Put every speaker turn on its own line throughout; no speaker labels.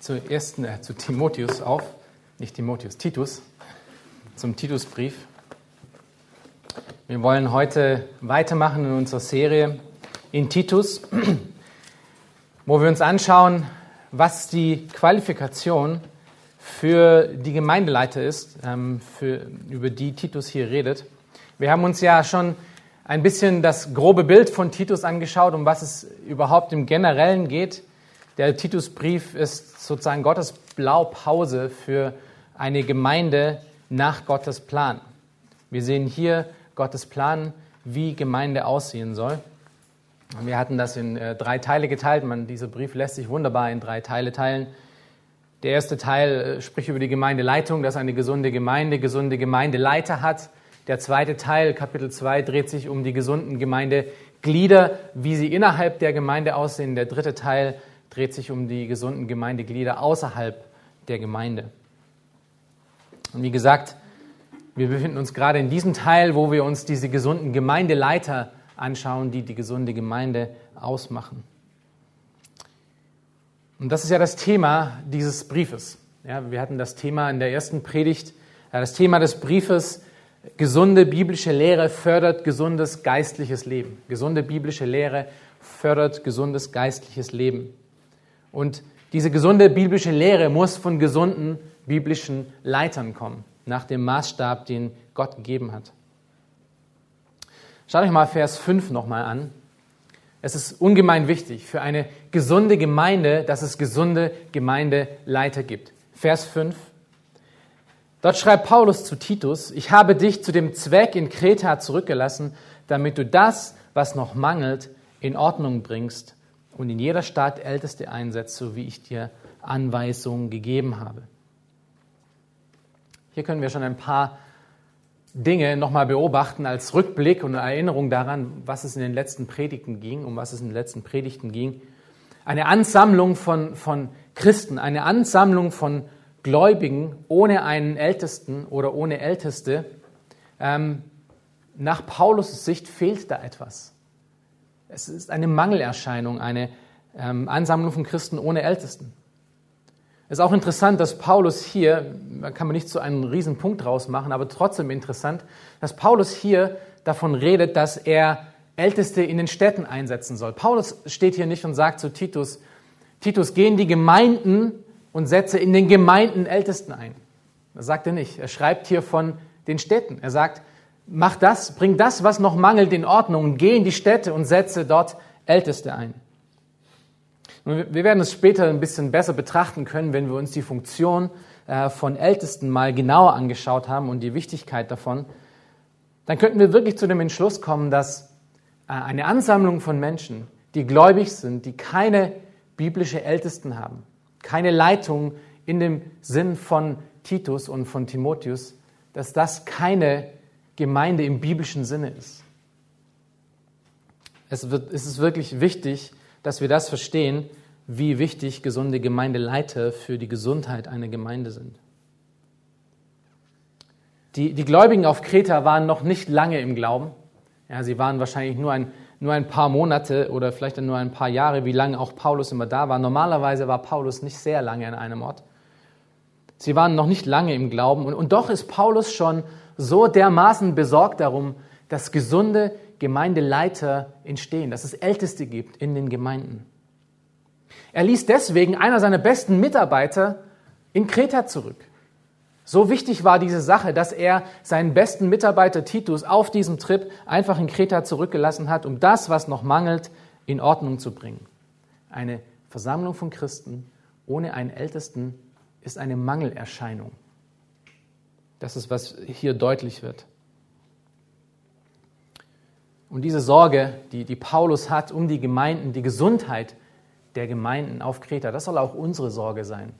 zu, ersten, äh, zu Timotheus auf, nicht Timotheus, Titus, zum Titusbrief. Wir wollen heute weitermachen in unserer Serie in Titus, wo wir uns anschauen, was die Qualifikation für die Gemeindeleiter ist, ähm, für, über die Titus hier redet. Wir haben uns ja schon ein bisschen das grobe Bild von Titus angeschaut, um was es überhaupt im Generellen geht. Der Titusbrief ist sozusagen Gottes Blaupause für eine Gemeinde nach Gottes Plan. Wir sehen hier Gottes Plan, wie Gemeinde aussehen soll. Wir hatten das in äh, drei Teile geteilt. Man, dieser Brief lässt sich wunderbar in drei Teile teilen. Der erste Teil äh, spricht über die Gemeindeleitung, dass eine gesunde Gemeinde gesunde Gemeindeleiter hat. Der zweite Teil, Kapitel 2, dreht sich um die gesunden Gemeindeglieder, wie sie innerhalb der Gemeinde aussehen. Der dritte Teil dreht sich um die gesunden Gemeindeglieder außerhalb der Gemeinde. Und wie gesagt, wir befinden uns gerade in diesem Teil, wo wir uns diese gesunden Gemeindeleiter anschauen, die die gesunde Gemeinde ausmachen. Und das ist ja das Thema dieses Briefes. Ja, wir hatten das Thema in der ersten Predigt, das Thema des Briefes, gesunde biblische Lehre fördert gesundes geistliches Leben. Gesunde biblische Lehre fördert gesundes geistliches Leben. Und diese gesunde biblische Lehre muss von gesunden biblischen Leitern kommen, nach dem Maßstab, den Gott gegeben hat. Schaut euch mal Vers 5 nochmal an. Es ist ungemein wichtig für eine gesunde Gemeinde, dass es gesunde Gemeindeleiter gibt. Vers 5. Dort schreibt Paulus zu Titus, ich habe dich zu dem Zweck in Kreta zurückgelassen, damit du das, was noch mangelt, in Ordnung bringst und in jeder Stadt Älteste einsetzt, so wie ich dir Anweisungen gegeben habe. Hier können wir schon ein paar Dinge nochmal beobachten als Rückblick und Erinnerung daran, was es in den letzten Predigten ging, um was es in den letzten Predigten ging. Eine Ansammlung von, von Christen, eine Ansammlung von Gläubigen ohne einen Ältesten oder ohne Älteste. Ähm, nach Paulus' Sicht fehlt da etwas. Es ist eine Mangelerscheinung, eine ähm, Ansammlung von Christen ohne Ältesten. Es ist auch interessant, dass Paulus hier, da kann man nicht so einen riesen draus machen, aber trotzdem interessant, dass Paulus hier davon redet, dass er Älteste in den Städten einsetzen soll. Paulus steht hier nicht und sagt zu Titus, Titus, geh in die Gemeinden und setze in den Gemeinden Ältesten ein. Das sagt er nicht. Er schreibt hier von den Städten. Er sagt, mach das, bring das, was noch mangelt, in Ordnung geh in die Städte und setze dort Älteste ein. Und wir werden es später ein bisschen besser betrachten können, wenn wir uns die Funktion äh, von Ältesten mal genauer angeschaut haben und die Wichtigkeit davon. Dann könnten wir wirklich zu dem Entschluss kommen, dass äh, eine Ansammlung von Menschen, die gläubig sind, die keine biblische Ältesten haben, keine Leitung in dem Sinn von Titus und von Timotheus, dass das keine Gemeinde im biblischen Sinne ist. Es, wird, es ist wirklich wichtig, dass wir das verstehen, wie wichtig gesunde Gemeindeleiter für die Gesundheit einer Gemeinde sind. Die, die Gläubigen auf Kreta waren noch nicht lange im Glauben. Ja, sie waren wahrscheinlich nur ein, nur ein paar Monate oder vielleicht nur ein paar Jahre, wie lange auch Paulus immer da war. Normalerweise war Paulus nicht sehr lange an einem Ort. Sie waren noch nicht lange im Glauben und, und doch ist Paulus schon so dermaßen besorgt darum, dass gesunde Gemeindeleiter entstehen, dass es Älteste gibt in den Gemeinden. Er ließ deswegen einer seiner besten Mitarbeiter in Kreta zurück. So wichtig war diese Sache, dass er seinen besten Mitarbeiter Titus auf diesem Trip einfach in Kreta zurückgelassen hat, um das, was noch mangelt, in Ordnung zu bringen. Eine Versammlung von Christen ohne einen Ältesten ist eine Mangelerscheinung. Das ist, was hier deutlich wird. Und diese Sorge, die, die Paulus hat um die Gemeinden, die Gesundheit der Gemeinden auf Kreta. Das soll auch unsere Sorge sein.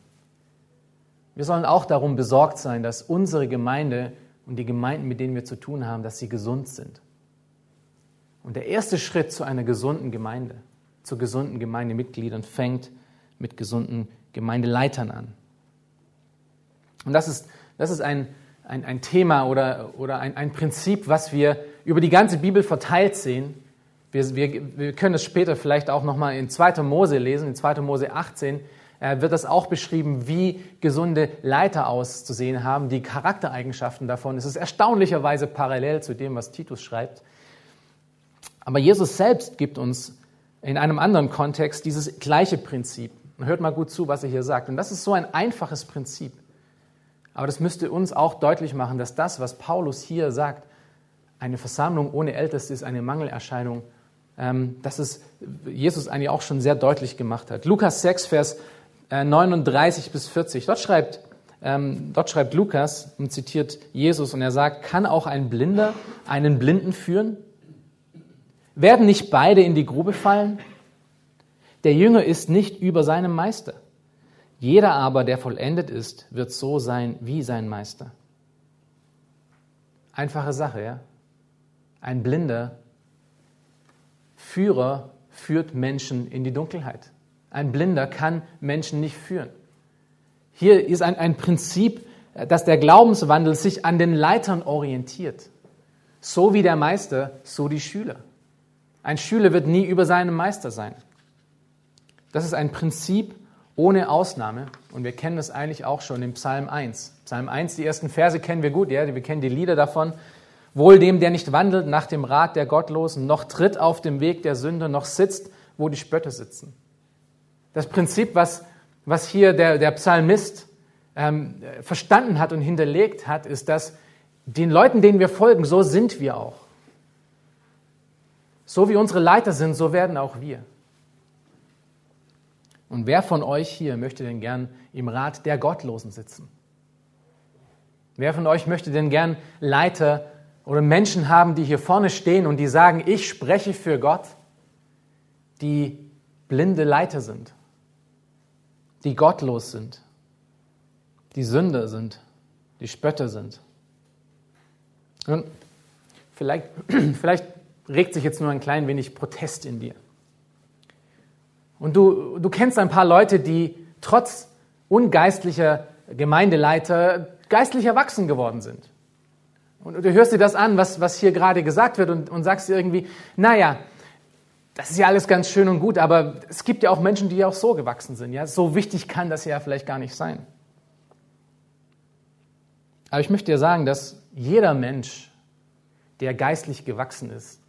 Wir sollen auch darum besorgt sein, dass unsere Gemeinde und die Gemeinden, mit denen wir zu tun haben, dass sie gesund sind. Und der erste Schritt zu einer gesunden Gemeinde, zu gesunden Gemeindemitgliedern, fängt mit gesunden Gemeindeleitern an. Und das ist, das ist ein, ein, ein Thema oder, oder ein, ein Prinzip, was wir über die ganze Bibel verteilt sehen. Wir, wir, wir können es später vielleicht auch nochmal in 2. Mose lesen, in 2. Mose 18 äh, wird das auch beschrieben, wie gesunde Leiter auszusehen haben, die Charaktereigenschaften davon. Es ist erstaunlicherweise parallel zu dem, was Titus schreibt. Aber Jesus selbst gibt uns in einem anderen Kontext dieses gleiche Prinzip. hört mal gut zu, was er hier sagt. Und das ist so ein einfaches Prinzip. Aber das müsste uns auch deutlich machen, dass das, was Paulus hier sagt, eine Versammlung ohne Älteste ist eine Mangelerscheinung, ähm, dass es Jesus eigentlich auch schon sehr deutlich gemacht hat. Lukas 6, Vers 39 äh, bis 40, dort schreibt, ähm, dort schreibt Lukas und zitiert Jesus und er sagt, kann auch ein Blinder einen Blinden führen? Werden nicht beide in die Grube fallen? Der Jünger ist nicht über seinem Meister. Jeder aber, der vollendet ist, wird so sein wie sein Meister. Einfache Sache, ja? Ein blinder Führer führt Menschen in die Dunkelheit. Ein Blinder kann Menschen nicht führen. Hier ist ein, ein Prinzip, dass der Glaubenswandel sich an den Leitern orientiert. So wie der Meister, so die Schüler. Ein Schüler wird nie über seinem Meister sein. Das ist ein Prinzip, ohne Ausnahme. Und wir kennen das eigentlich auch schon im Psalm 1. Psalm 1, die ersten Verse kennen wir gut, ja, wir kennen die Lieder davon. Wohl dem, der nicht wandelt nach dem Rat der Gottlosen, noch tritt auf dem Weg der Sünder, noch sitzt, wo die Spötter sitzen. Das Prinzip, was, was hier der, der Psalmist ähm, verstanden hat und hinterlegt hat, ist, dass den Leuten, denen wir folgen, so sind wir auch. So wie unsere Leiter sind, so werden auch wir. Und wer von euch hier möchte denn gern im Rat der Gottlosen sitzen? Wer von euch möchte denn gern Leiter oder Menschen haben, die hier vorne stehen und die sagen, ich spreche für Gott, die blinde Leiter sind, die gottlos sind, die Sünder sind, die Spötter sind? Und vielleicht, vielleicht regt sich jetzt nur ein klein wenig Protest in dir. Und du, du kennst ein paar Leute, die trotz ungeistlicher Gemeindeleiter geistlich erwachsen geworden sind. Und du hörst dir das an, was, was hier gerade gesagt wird und, und sagst dir irgendwie, naja, das ist ja alles ganz schön und gut, aber es gibt ja auch Menschen, die auch so gewachsen sind. Ja? So wichtig kann das ja vielleicht gar nicht sein. Aber ich möchte dir sagen, dass jeder Mensch, der geistlich gewachsen ist,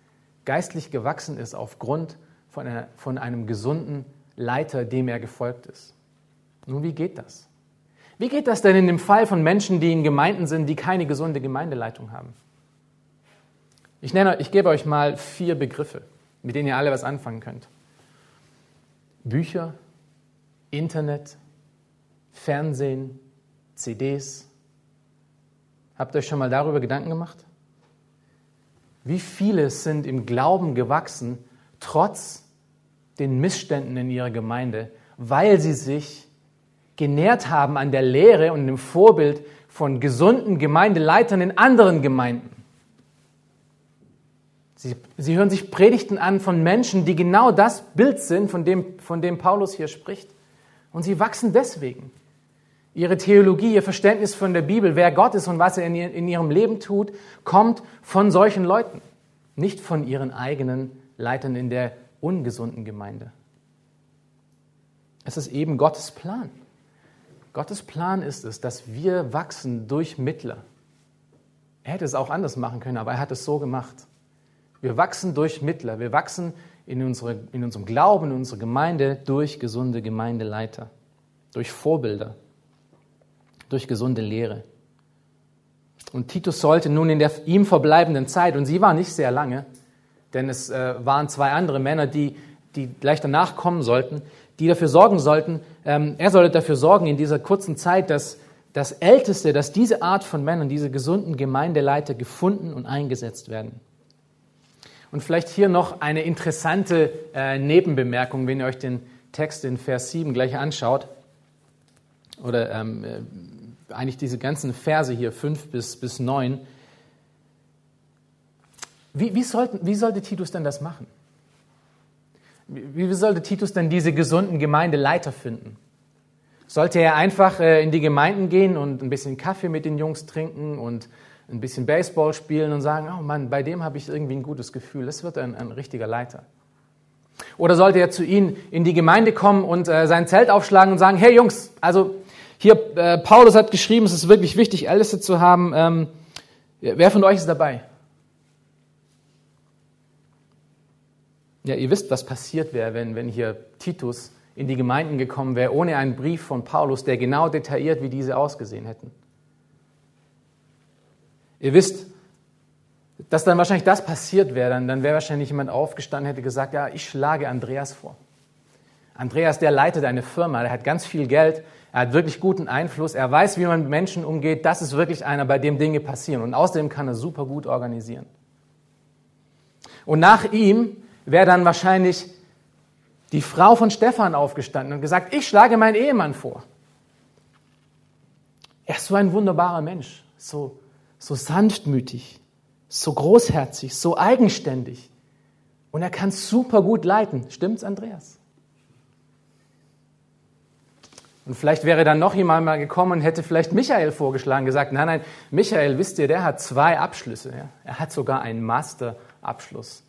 geistlich gewachsen ist aufgrund von, einer, von einem gesunden Leiter, dem er gefolgt ist. Nun, wie geht das? Wie geht das denn in dem Fall von Menschen, die in Gemeinden sind, die keine gesunde Gemeindeleitung haben? Ich, nenne, ich gebe euch mal vier Begriffe, mit denen ihr alle was anfangen könnt. Bücher, Internet, Fernsehen, CDs. Habt ihr euch schon mal darüber Gedanken gemacht? Wie viele sind im Glauben gewachsen, trotz den Missständen in ihrer Gemeinde, weil sie sich genährt haben an der Lehre und dem Vorbild von gesunden Gemeindeleitern in anderen Gemeinden. Sie, sie hören sich Predigten an von Menschen, die genau das Bild sind, von dem, von dem Paulus hier spricht. Und sie wachsen deswegen. Ihre Theologie, ihr Verständnis von der Bibel, wer Gott ist und was er in, ihrem Leben tut, kommt von solchen Leuten, nicht von ihren eigenen Leitern in der ungesunden Gemeinde. Es ist eben Gottes Plan. Gottes Plan ist es, dass wir wachsen durch Mittler. Er hätte es auch anders machen können, aber er hat es so gemacht. Wir wachsen durch Mittler. Wir wachsen in, unsere, in unserem Glauben, in unserer Gemeinde durch gesunde Gemeindeleiter, durch Vorbilder, durch gesunde Lehre. Und Titus sollte nun in der ihm verbleibenden Zeit, und sie war nicht sehr lange, denn es äh, waren zwei andere Männer, die, die gleich danach kommen sollten, die dafür sorgen sollten, ähm, er sollte dafür sorgen in dieser kurzen Zeit, dass das Älteste, dass diese Art von Männern, diese gesunden Gemeindeleiter gefunden und eingesetzt werden. Und vielleicht hier noch eine interessante äh, Nebenbemerkung, wenn ihr euch den Text in Vers 7 gleich anschaut, oder ähm, äh, eigentlich diese ganzen Verse hier, 5 bis, bis 9, wie, wie, sollten, wie sollte Titus denn das machen? Wie, wie sollte Titus denn diese gesunden Gemeindeleiter finden? Sollte er einfach äh, in die Gemeinden gehen und ein bisschen Kaffee mit den Jungs trinken und ein bisschen Baseball spielen und sagen, oh Mann, bei dem habe ich irgendwie ein gutes Gefühl, das wird ein, ein richtiger Leiter. Oder sollte er zu ihnen in die Gemeinde kommen und äh, sein Zelt aufschlagen und sagen, hey Jungs, also hier, äh, Paulus hat geschrieben, es ist wirklich wichtig, Älteste zu haben. Ähm, wer von euch ist dabei? Ja, ihr wisst, was passiert wäre, wenn, wenn hier Titus in die Gemeinden gekommen wäre, ohne einen Brief von Paulus, der genau detailliert, wie diese ausgesehen hätten. Ihr wisst, dass dann wahrscheinlich das passiert wäre, dann, dann wäre wahrscheinlich jemand aufgestanden, hätte gesagt, ja, ich schlage Andreas vor. Andreas, der leitet eine Firma, der hat ganz viel Geld, er hat wirklich guten Einfluss, er weiß, wie man mit Menschen umgeht, das ist wirklich einer, bei dem Dinge passieren und außerdem kann er super gut organisieren. Und nach ihm wäre dann wahrscheinlich die Frau von Stefan aufgestanden und gesagt, ich schlage meinen Ehemann vor. Er ist so ein wunderbarer Mensch, so, so sanftmütig, so großherzig, so eigenständig. Und er kann super gut leiten. Stimmt's, Andreas? Und vielleicht wäre dann noch jemand mal gekommen und hätte vielleicht Michael vorgeschlagen, gesagt, nein, nein, Michael, wisst ihr, der hat zwei Abschlüsse. Ja? Er hat sogar einen Masterabschluss.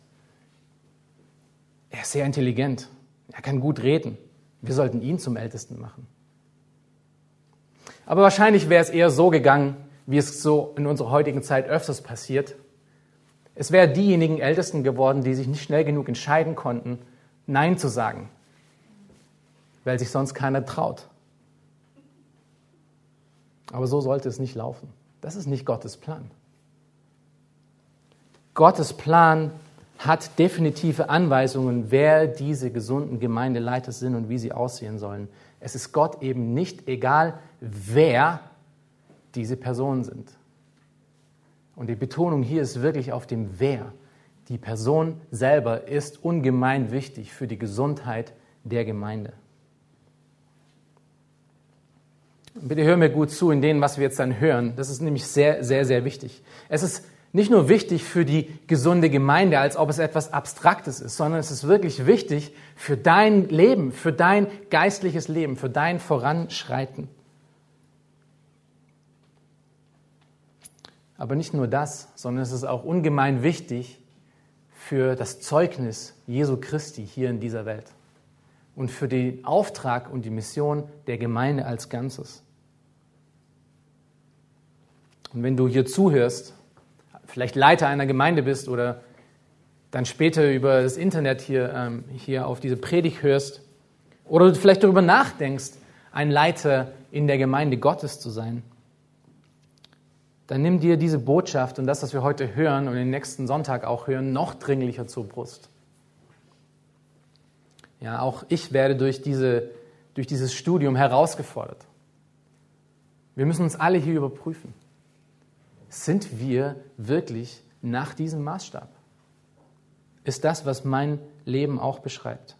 Er ist sehr intelligent. Er kann gut reden. Wir sollten ihn zum Ältesten machen. Aber wahrscheinlich wäre es eher so gegangen, wie es so in unserer heutigen Zeit öfters passiert, es wären diejenigen Ältesten geworden, die sich nicht schnell genug entscheiden konnten, Nein zu sagen, weil sich sonst keiner traut. Aber so sollte es nicht laufen. Das ist nicht Gottes Plan. Gottes Plan hat definitive Anweisungen, wer diese gesunden Gemeindeleiter sind und wie sie aussehen sollen. Es ist Gott eben nicht egal, wer diese Personen sind. Und die Betonung hier ist wirklich auf dem Wer. Die Person selber ist ungemein wichtig für die Gesundheit der Gemeinde. Bitte hör mir gut zu in dem, was wir jetzt dann hören. Das ist nämlich sehr, sehr, sehr wichtig. Es ist nicht nur wichtig für die gesunde Gemeinde, als ob es etwas Abstraktes ist, sondern es ist wirklich wichtig für dein Leben, für dein geistliches Leben, für dein Voranschreiten. Aber nicht nur das, sondern es ist auch ungemein wichtig für das Zeugnis Jesu Christi hier in dieser Welt und für den Auftrag und die Mission der Gemeinde als Ganzes. Und wenn du hier zuhörst, vielleicht Leiter einer Gemeinde bist oder dann später über das Internet hier, ähm, hier auf diese Predigt hörst oder du vielleicht darüber nachdenkst, ein Leiter in der Gemeinde Gottes zu sein, dann nimm dir diese Botschaft und das, was wir heute hören und den nächsten Sonntag auch hören, noch dringlicher zur Brust. Ja, auch ich werde durch, diese, durch dieses Studium herausgefordert. Wir müssen uns alle hier überprüfen. Sind wir wirklich nach diesem Maßstab? Ist das, was mein Leben auch beschreibt?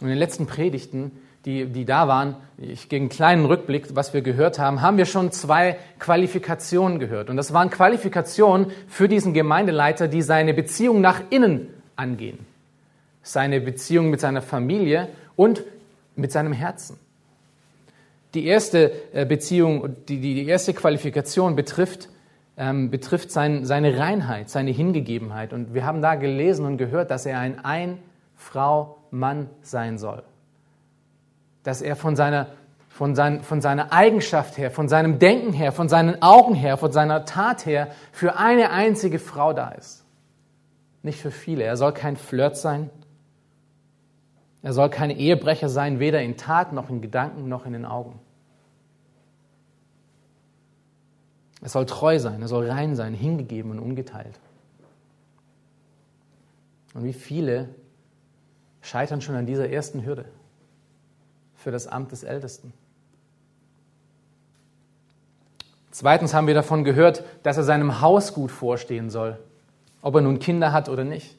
In den letzten Predigten die, die da waren, ich gegen einen kleinen Rückblick, was wir gehört haben, haben wir schon zwei Qualifikationen gehört. Und das waren Qualifikationen für diesen Gemeindeleiter, die seine Beziehung nach innen angehen. Seine Beziehung mit seiner Familie und mit seinem Herzen. Die erste äh, Beziehung, die, die erste Qualifikation betrifft, ähm, betrifft sein, seine Reinheit, seine Hingegebenheit. Und wir haben da gelesen und gehört, dass er ein Ein-Frau-Mann sein soll dass er von seiner, von, sein, von seiner Eigenschaft her, von seinem Denken her, von seinen Augen her, von seiner Tat her für eine einzige Frau da ist. Nicht für viele. Er soll kein Flirt sein. Er soll kein Ehebrecher sein, weder in Tat noch in Gedanken noch in den Augen. Er soll treu sein, er soll rein sein, hingegeben und ungeteilt. Und wie viele scheitern schon an dieser ersten Hürde? für das Amt des Ältesten. Zweitens haben wir davon gehört, dass er seinem Haus gut vorstehen soll, ob er nun Kinder hat oder nicht.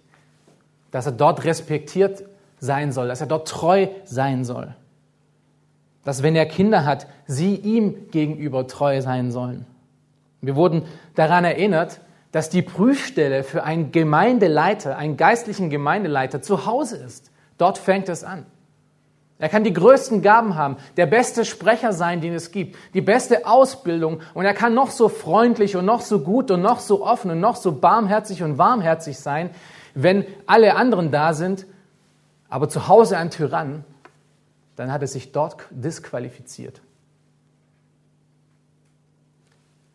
Dass er dort respektiert sein soll, dass er dort treu sein soll. Dass wenn er Kinder hat, sie ihm gegenüber treu sein sollen. Wir wurden daran erinnert, dass die Prüfstelle für einen Gemeindeleiter, einen geistlichen Gemeindeleiter zu Hause ist. Dort fängt es an. Er kann die größten Gaben haben, der beste Sprecher sein, den es gibt, die beste Ausbildung und er kann noch so freundlich und noch so gut und noch so offen und noch so barmherzig und warmherzig sein, wenn alle anderen da sind, aber zu Hause ein Tyrann, dann hat er sich dort disqualifiziert.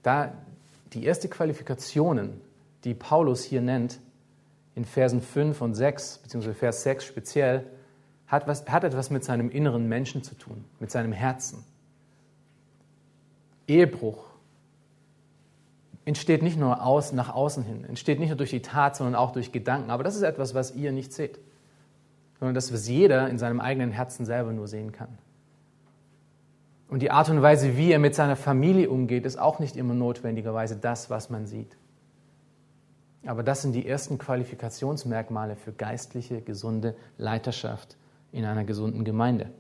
Da die erste Qualifikationen, die Paulus hier nennt, in Versen 5 und 6, beziehungsweise Vers 6 speziell, hat, was, hat etwas mit seinem inneren Menschen zu tun, mit seinem Herzen. Ehebruch entsteht nicht nur aus, nach außen hin, entsteht nicht nur durch die Tat, sondern auch durch Gedanken. Aber das ist etwas, was ihr nicht seht, sondern das, was jeder in seinem eigenen Herzen selber nur sehen kann. Und die Art und Weise, wie er mit seiner Familie umgeht, ist auch nicht immer notwendigerweise das, was man sieht. Aber das sind die ersten Qualifikationsmerkmale für geistliche, gesunde Leiterschaft in einer gesunden Gemeinde.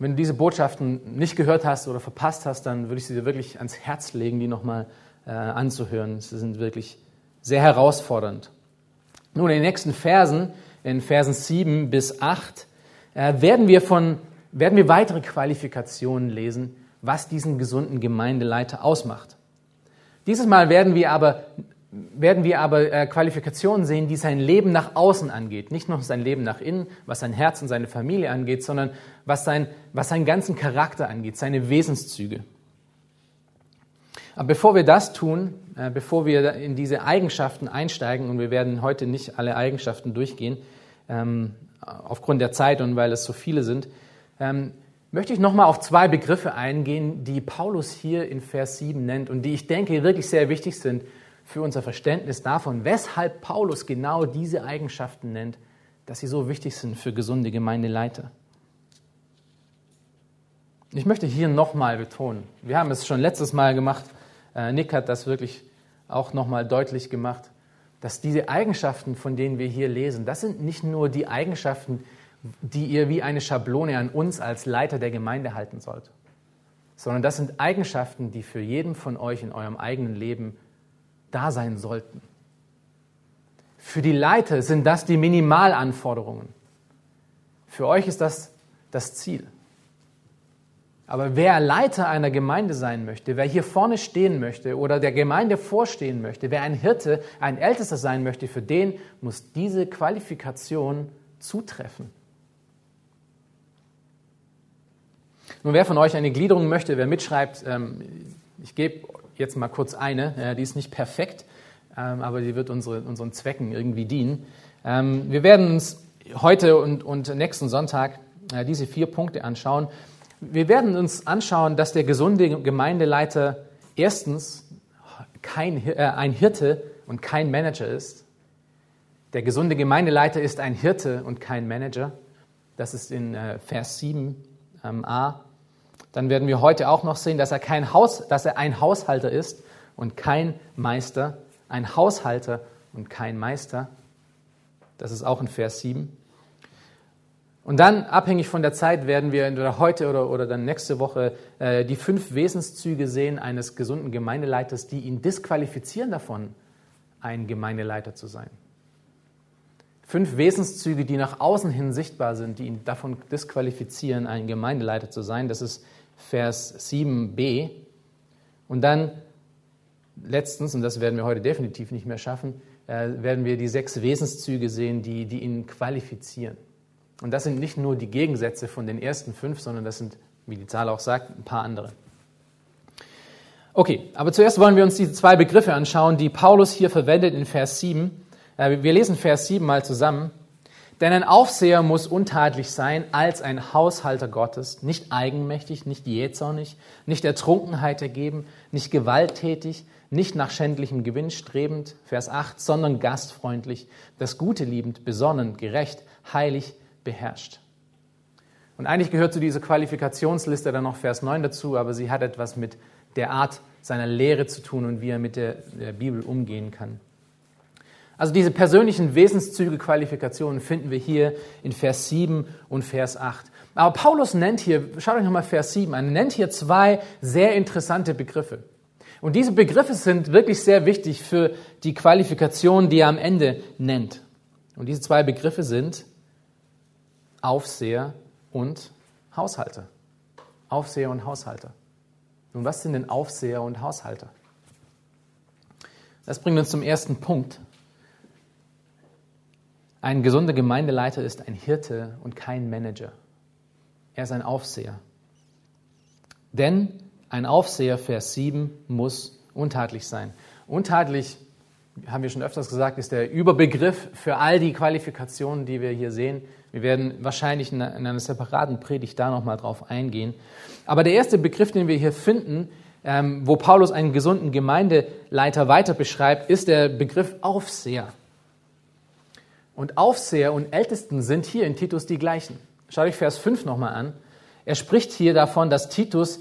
Wenn du diese Botschaften nicht gehört hast oder verpasst hast, dann würde ich sie dir wirklich ans Herz legen, die nochmal äh, anzuhören. Sie sind wirklich sehr herausfordernd. Nun, in den nächsten Versen, in Versen 7 bis 8, äh, werden, wir von, werden wir weitere Qualifikationen lesen, was diesen gesunden Gemeindeleiter ausmacht. Dieses Mal werden wir aber werden wir aber äh, Qualifikationen sehen, die sein Leben nach außen angeht. Nicht nur sein Leben nach innen, was sein Herz und seine Familie angeht, sondern was, sein, was seinen ganzen Charakter angeht, seine Wesenszüge. Aber bevor wir das tun, äh, bevor wir in diese Eigenschaften einsteigen, und wir werden heute nicht alle Eigenschaften durchgehen, ähm, aufgrund der Zeit und weil es so viele sind, ähm, möchte ich nochmal auf zwei Begriffe eingehen, die Paulus hier in Vers 7 nennt und die ich denke wirklich sehr wichtig sind für unser Verständnis davon, weshalb Paulus genau diese Eigenschaften nennt, dass sie so wichtig sind für gesunde Gemeindeleiter. Ich möchte hier nochmal betonen, wir haben es schon letztes Mal gemacht, Nick hat das wirklich auch nochmal deutlich gemacht, dass diese Eigenschaften, von denen wir hier lesen, das sind nicht nur die Eigenschaften, die ihr wie eine Schablone an uns als Leiter der Gemeinde halten sollt, sondern das sind Eigenschaften, die für jeden von euch in eurem eigenen Leben da sein sollten. Für die Leiter sind das die Minimalanforderungen. Für euch ist das das Ziel. Aber wer Leiter einer Gemeinde sein möchte, wer hier vorne stehen möchte oder der Gemeinde vorstehen möchte, wer ein Hirte, ein Ältester sein möchte, für den muss diese Qualifikation zutreffen. Nun, wer von euch eine Gliederung möchte, wer mitschreibt, ähm, ich gebe jetzt mal kurz eine. die ist nicht perfekt, ähm, aber die wird unsere, unseren Zwecken irgendwie dienen. Ähm, wir werden uns heute und, und nächsten Sonntag äh, diese vier Punkte anschauen. Wir werden uns anschauen, dass der gesunde Gemeindeleiter erstens kein, äh, ein Hirte und kein Manager ist. Der gesunde Gemeindeleiter ist ein Hirte und kein Manager. Das ist in äh, Vers 7a. Ähm, dann werden wir heute auch noch sehen, dass er, kein Haus, dass er ein Haushalter ist und kein Meister. Ein Haushalter und kein Meister. Das ist auch in Vers 7. Und dann, abhängig von der Zeit, werden wir entweder heute oder, oder dann nächste Woche äh, die fünf Wesenszüge sehen eines gesunden Gemeindeleiters, die ihn disqualifizieren davon, ein Gemeindeleiter zu sein. Fünf Wesenszüge, die nach außen hin sichtbar sind, die ihn davon disqualifizieren, ein Gemeindeleiter zu sein. Das ist Vers 7b. Und dann letztens, und das werden wir heute definitiv nicht mehr schaffen, äh, werden wir die sechs Wesenszüge sehen, die, die ihn qualifizieren. Und das sind nicht nur die Gegensätze von den ersten fünf, sondern das sind, wie die Zahl auch sagt, ein paar andere. Okay, aber zuerst wollen wir uns diese zwei Begriffe anschauen, die Paulus hier verwendet in Vers 7. Äh, wir lesen Vers 7 mal zusammen. Denn ein Aufseher muss untadelig sein als ein Haushalter Gottes, nicht eigenmächtig, nicht jähzornig, nicht der Trunkenheit ergeben, nicht gewalttätig, nicht nach schändlichem Gewinn strebend, Vers 8, sondern gastfreundlich, das Gute liebend, besonnen, gerecht, heilig, beherrscht. Und eigentlich gehört zu dieser Qualifikationsliste dann noch Vers 9 dazu, aber sie hat etwas mit der Art seiner Lehre zu tun und wie er mit der, der Bibel umgehen kann. Also diese persönlichen Wesenszüge, Qualifikationen finden wir hier in Vers 7 und Vers 8. Aber Paulus nennt hier, schaut euch nochmal Vers 7 an, nennt hier zwei sehr interessante Begriffe. Und diese Begriffe sind wirklich sehr wichtig für die Qualifikation, die er am Ende nennt. Und diese zwei Begriffe sind Aufseher und Haushalter. Aufseher und Haushalter. Nun, was sind denn Aufseher und Haushalter? Das bringt uns zum ersten Punkt. Ein gesunder Gemeindeleiter ist ein Hirte und kein Manager. Er ist ein Aufseher. Denn ein Aufseher, Vers 7, muss untadelig sein. Untadelig, haben wir schon öfters gesagt, ist der Überbegriff für all die Qualifikationen, die wir hier sehen. Wir werden wahrscheinlich in einer separaten Predigt da nochmal drauf eingehen. Aber der erste Begriff, den wir hier finden, ähm, wo Paulus einen gesunden Gemeindeleiter weiter beschreibt, ist der Begriff Aufseher. Und Aufseher und Ältesten sind hier in Titus die gleichen. Schaut euch Vers 5 nochmal an. Er spricht hier davon, dass Titus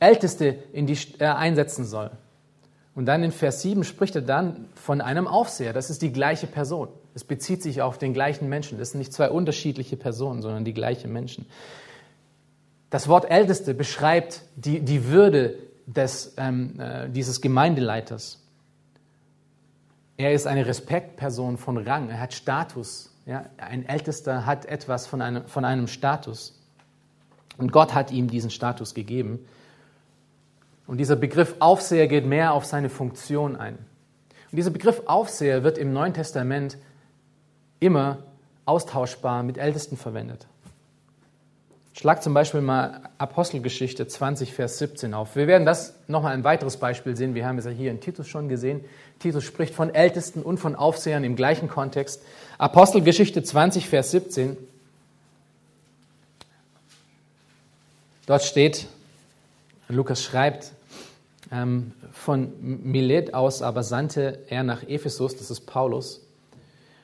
Älteste in die, äh, einsetzen soll. Und dann in Vers 7 spricht er dann von einem Aufseher. Das ist die gleiche Person. Es bezieht sich auf den gleichen Menschen. Das sind nicht zwei unterschiedliche Personen, sondern die gleichen Menschen. Das Wort Älteste beschreibt die, die Würde des, ähm, äh, dieses Gemeindeleiters. Er ist eine Respektperson von Rang, er hat Status. Ja? Ein Ältester hat etwas von einem, von einem Status. Und Gott hat ihm diesen Status gegeben. Und dieser Begriff Aufseher geht mehr auf seine Funktion ein. Und dieser Begriff Aufseher wird im Neuen Testament immer austauschbar mit Ältesten verwendet. Schlag zum Beispiel mal Apostelgeschichte 20, Vers 17 auf. Wir werden das nochmal ein weiteres Beispiel sehen. Wir haben es ja hier in Titus schon gesehen. Titus spricht von Ältesten und von Aufsehern im gleichen Kontext. Apostelgeschichte 20, Vers 17. Dort steht, Lukas schreibt, ähm, von Milet aus aber sandte er nach Ephesus, das ist Paulus,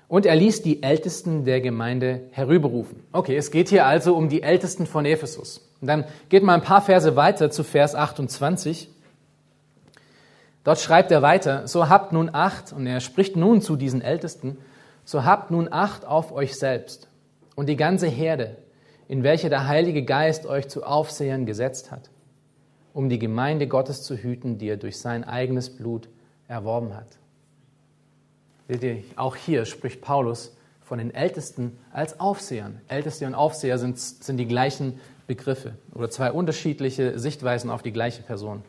und er ließ die Ältesten der Gemeinde herüberrufen. Okay, es geht hier also um die Ältesten von Ephesus. Und dann geht mal ein paar Verse weiter zu Vers 28. Dort schreibt er weiter, so habt nun Acht, und er spricht nun zu diesen Ältesten, so habt nun Acht auf euch selbst und die ganze Herde, in welche der Heilige Geist euch zu Aufsehern gesetzt hat, um die Gemeinde Gottes zu hüten, die er durch sein eigenes Blut erworben hat. Seht ihr, auch hier spricht Paulus von den Ältesten als Aufsehern. Älteste und Aufseher sind, sind die gleichen Begriffe oder zwei unterschiedliche Sichtweisen auf die gleiche Person.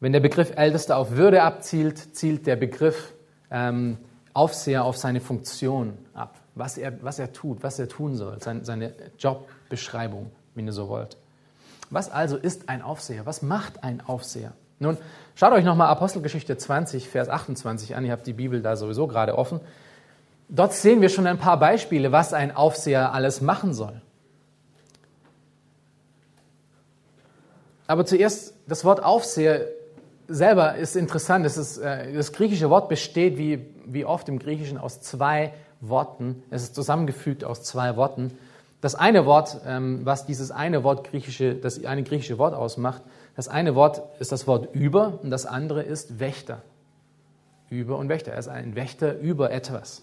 Wenn der Begriff Ältester auf Würde abzielt, zielt der Begriff ähm, Aufseher auf seine Funktion ab, was er, was er tut, was er tun soll, seine, seine Jobbeschreibung, wenn ihr so wollt. Was also ist ein Aufseher? Was macht ein Aufseher? Nun, schaut euch nochmal Apostelgeschichte 20, Vers 28 an. Ihr habt die Bibel da sowieso gerade offen. Dort sehen wir schon ein paar Beispiele, was ein Aufseher alles machen soll. Aber zuerst, das Wort Aufseher selber ist interessant. Das, ist, äh, das griechische Wort besteht, wie, wie oft im Griechischen, aus zwei Worten. Es ist zusammengefügt aus zwei Worten. Das eine Wort, ähm, was dieses eine Wort griechische, das eine griechische Wort ausmacht, das eine Wort ist das Wort über und das andere ist Wächter. Über und Wächter. Er ist ein Wächter über etwas.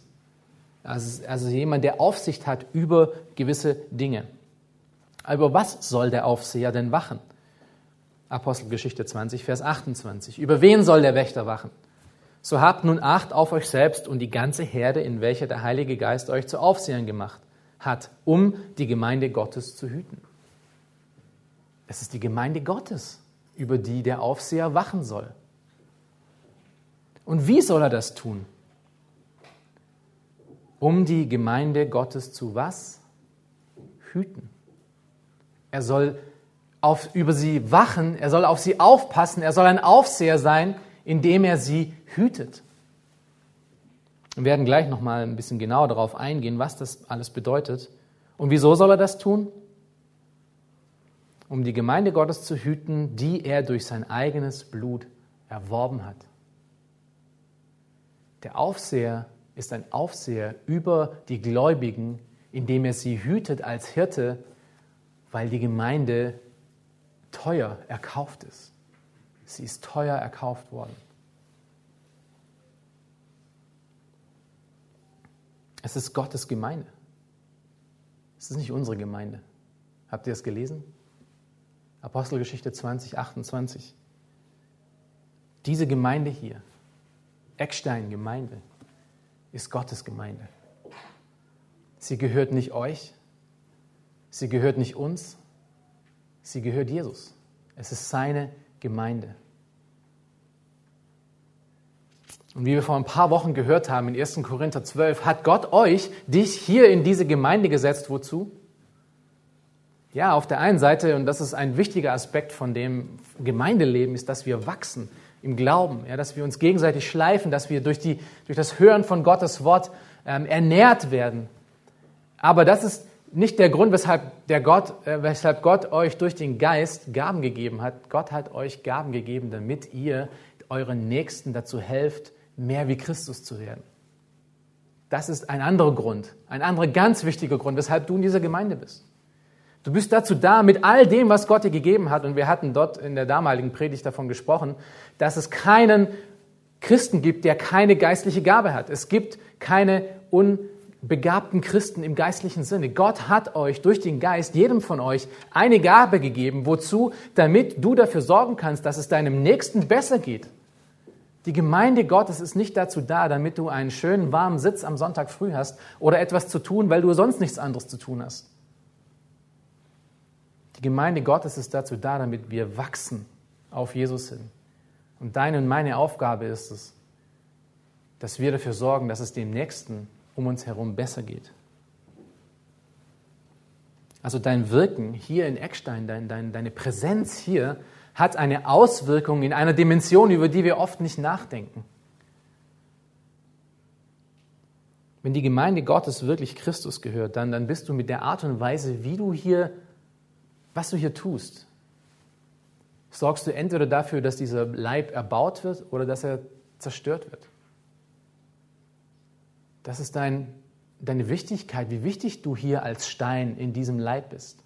Also, also jemand, der Aufsicht hat über gewisse Dinge. Aber was soll der Aufseher denn wachen? Apostelgeschichte 20, Vers 28. Über wen soll der Wächter wachen? So habt nun Acht auf euch selbst und die ganze Herde, in welcher der Heilige Geist euch zu Aufsehern gemacht hat, um die Gemeinde Gottes zu hüten. Es ist die Gemeinde Gottes über die der Aufseher wachen soll. Und wie soll er das tun? Um die Gemeinde Gottes zu was? Hüten. Er soll auf, über sie wachen, er soll auf sie aufpassen, er soll ein Aufseher sein, indem er sie hütet. Wir werden gleich noch mal ein bisschen genauer darauf eingehen, was das alles bedeutet. Und wieso soll er das tun? Um die Gemeinde Gottes zu hüten, die er durch sein eigenes Blut erworben hat. Der Aufseher ist ein Aufseher über die Gläubigen, indem er sie hütet als Hirte, weil die Gemeinde teuer erkauft ist. Sie ist teuer erkauft worden. Es ist Gottes Gemeinde. Es ist nicht unsere Gemeinde. Habt ihr es gelesen? Apostelgeschichte 20, 28. Diese Gemeinde hier, Eckstein Gemeinde, ist Gottes Gemeinde. Sie gehört nicht euch, sie gehört nicht uns, sie gehört Jesus. Es ist seine Gemeinde. Und wie wir vor ein paar Wochen gehört haben in 1. Korinther 12, hat Gott euch, dich hier in diese Gemeinde gesetzt. Wozu? Ja, auf der einen Seite, und das ist ein wichtiger Aspekt von dem Gemeindeleben, ist, dass wir wachsen im Glauben, ja, dass wir uns gegenseitig schleifen, dass wir durch, die, durch das Hören von Gottes Wort ähm, ernährt werden. Aber das ist nicht der Grund, weshalb, der Gott, äh, weshalb Gott euch durch den Geist Gaben gegeben hat. Gott hat euch Gaben gegeben, damit ihr euren Nächsten dazu helft, mehr wie Christus zu werden. Das ist ein anderer Grund, ein anderer ganz wichtiger Grund, weshalb du in dieser Gemeinde bist. Du bist dazu da, mit all dem, was Gott dir gegeben hat, und wir hatten dort in der damaligen Predigt davon gesprochen, dass es keinen Christen gibt, der keine geistliche Gabe hat. Es gibt keine unbegabten Christen im geistlichen Sinne. Gott hat euch durch den Geist, jedem von euch, eine Gabe gegeben. Wozu? Damit du dafür sorgen kannst, dass es deinem Nächsten besser geht. Die Gemeinde Gottes ist nicht dazu da, damit du einen schönen warmen Sitz am Sonntag früh hast oder etwas zu tun, weil du sonst nichts anderes zu tun hast. Die Gemeinde Gottes ist dazu da, damit wir wachsen auf Jesus hin. Und deine und meine Aufgabe ist es, dass wir dafür sorgen, dass es dem Nächsten um uns herum besser geht. Also dein Wirken hier in Eckstein, dein, dein, deine Präsenz hier hat eine Auswirkung in einer Dimension, über die wir oft nicht nachdenken. Wenn die Gemeinde Gottes wirklich Christus gehört, dann, dann bist du mit der Art und Weise, wie du hier was du hier tust, sorgst du entweder dafür, dass dieser Leib erbaut wird oder dass er zerstört wird. Das ist dein, deine Wichtigkeit, wie wichtig du hier als Stein in diesem Leib bist.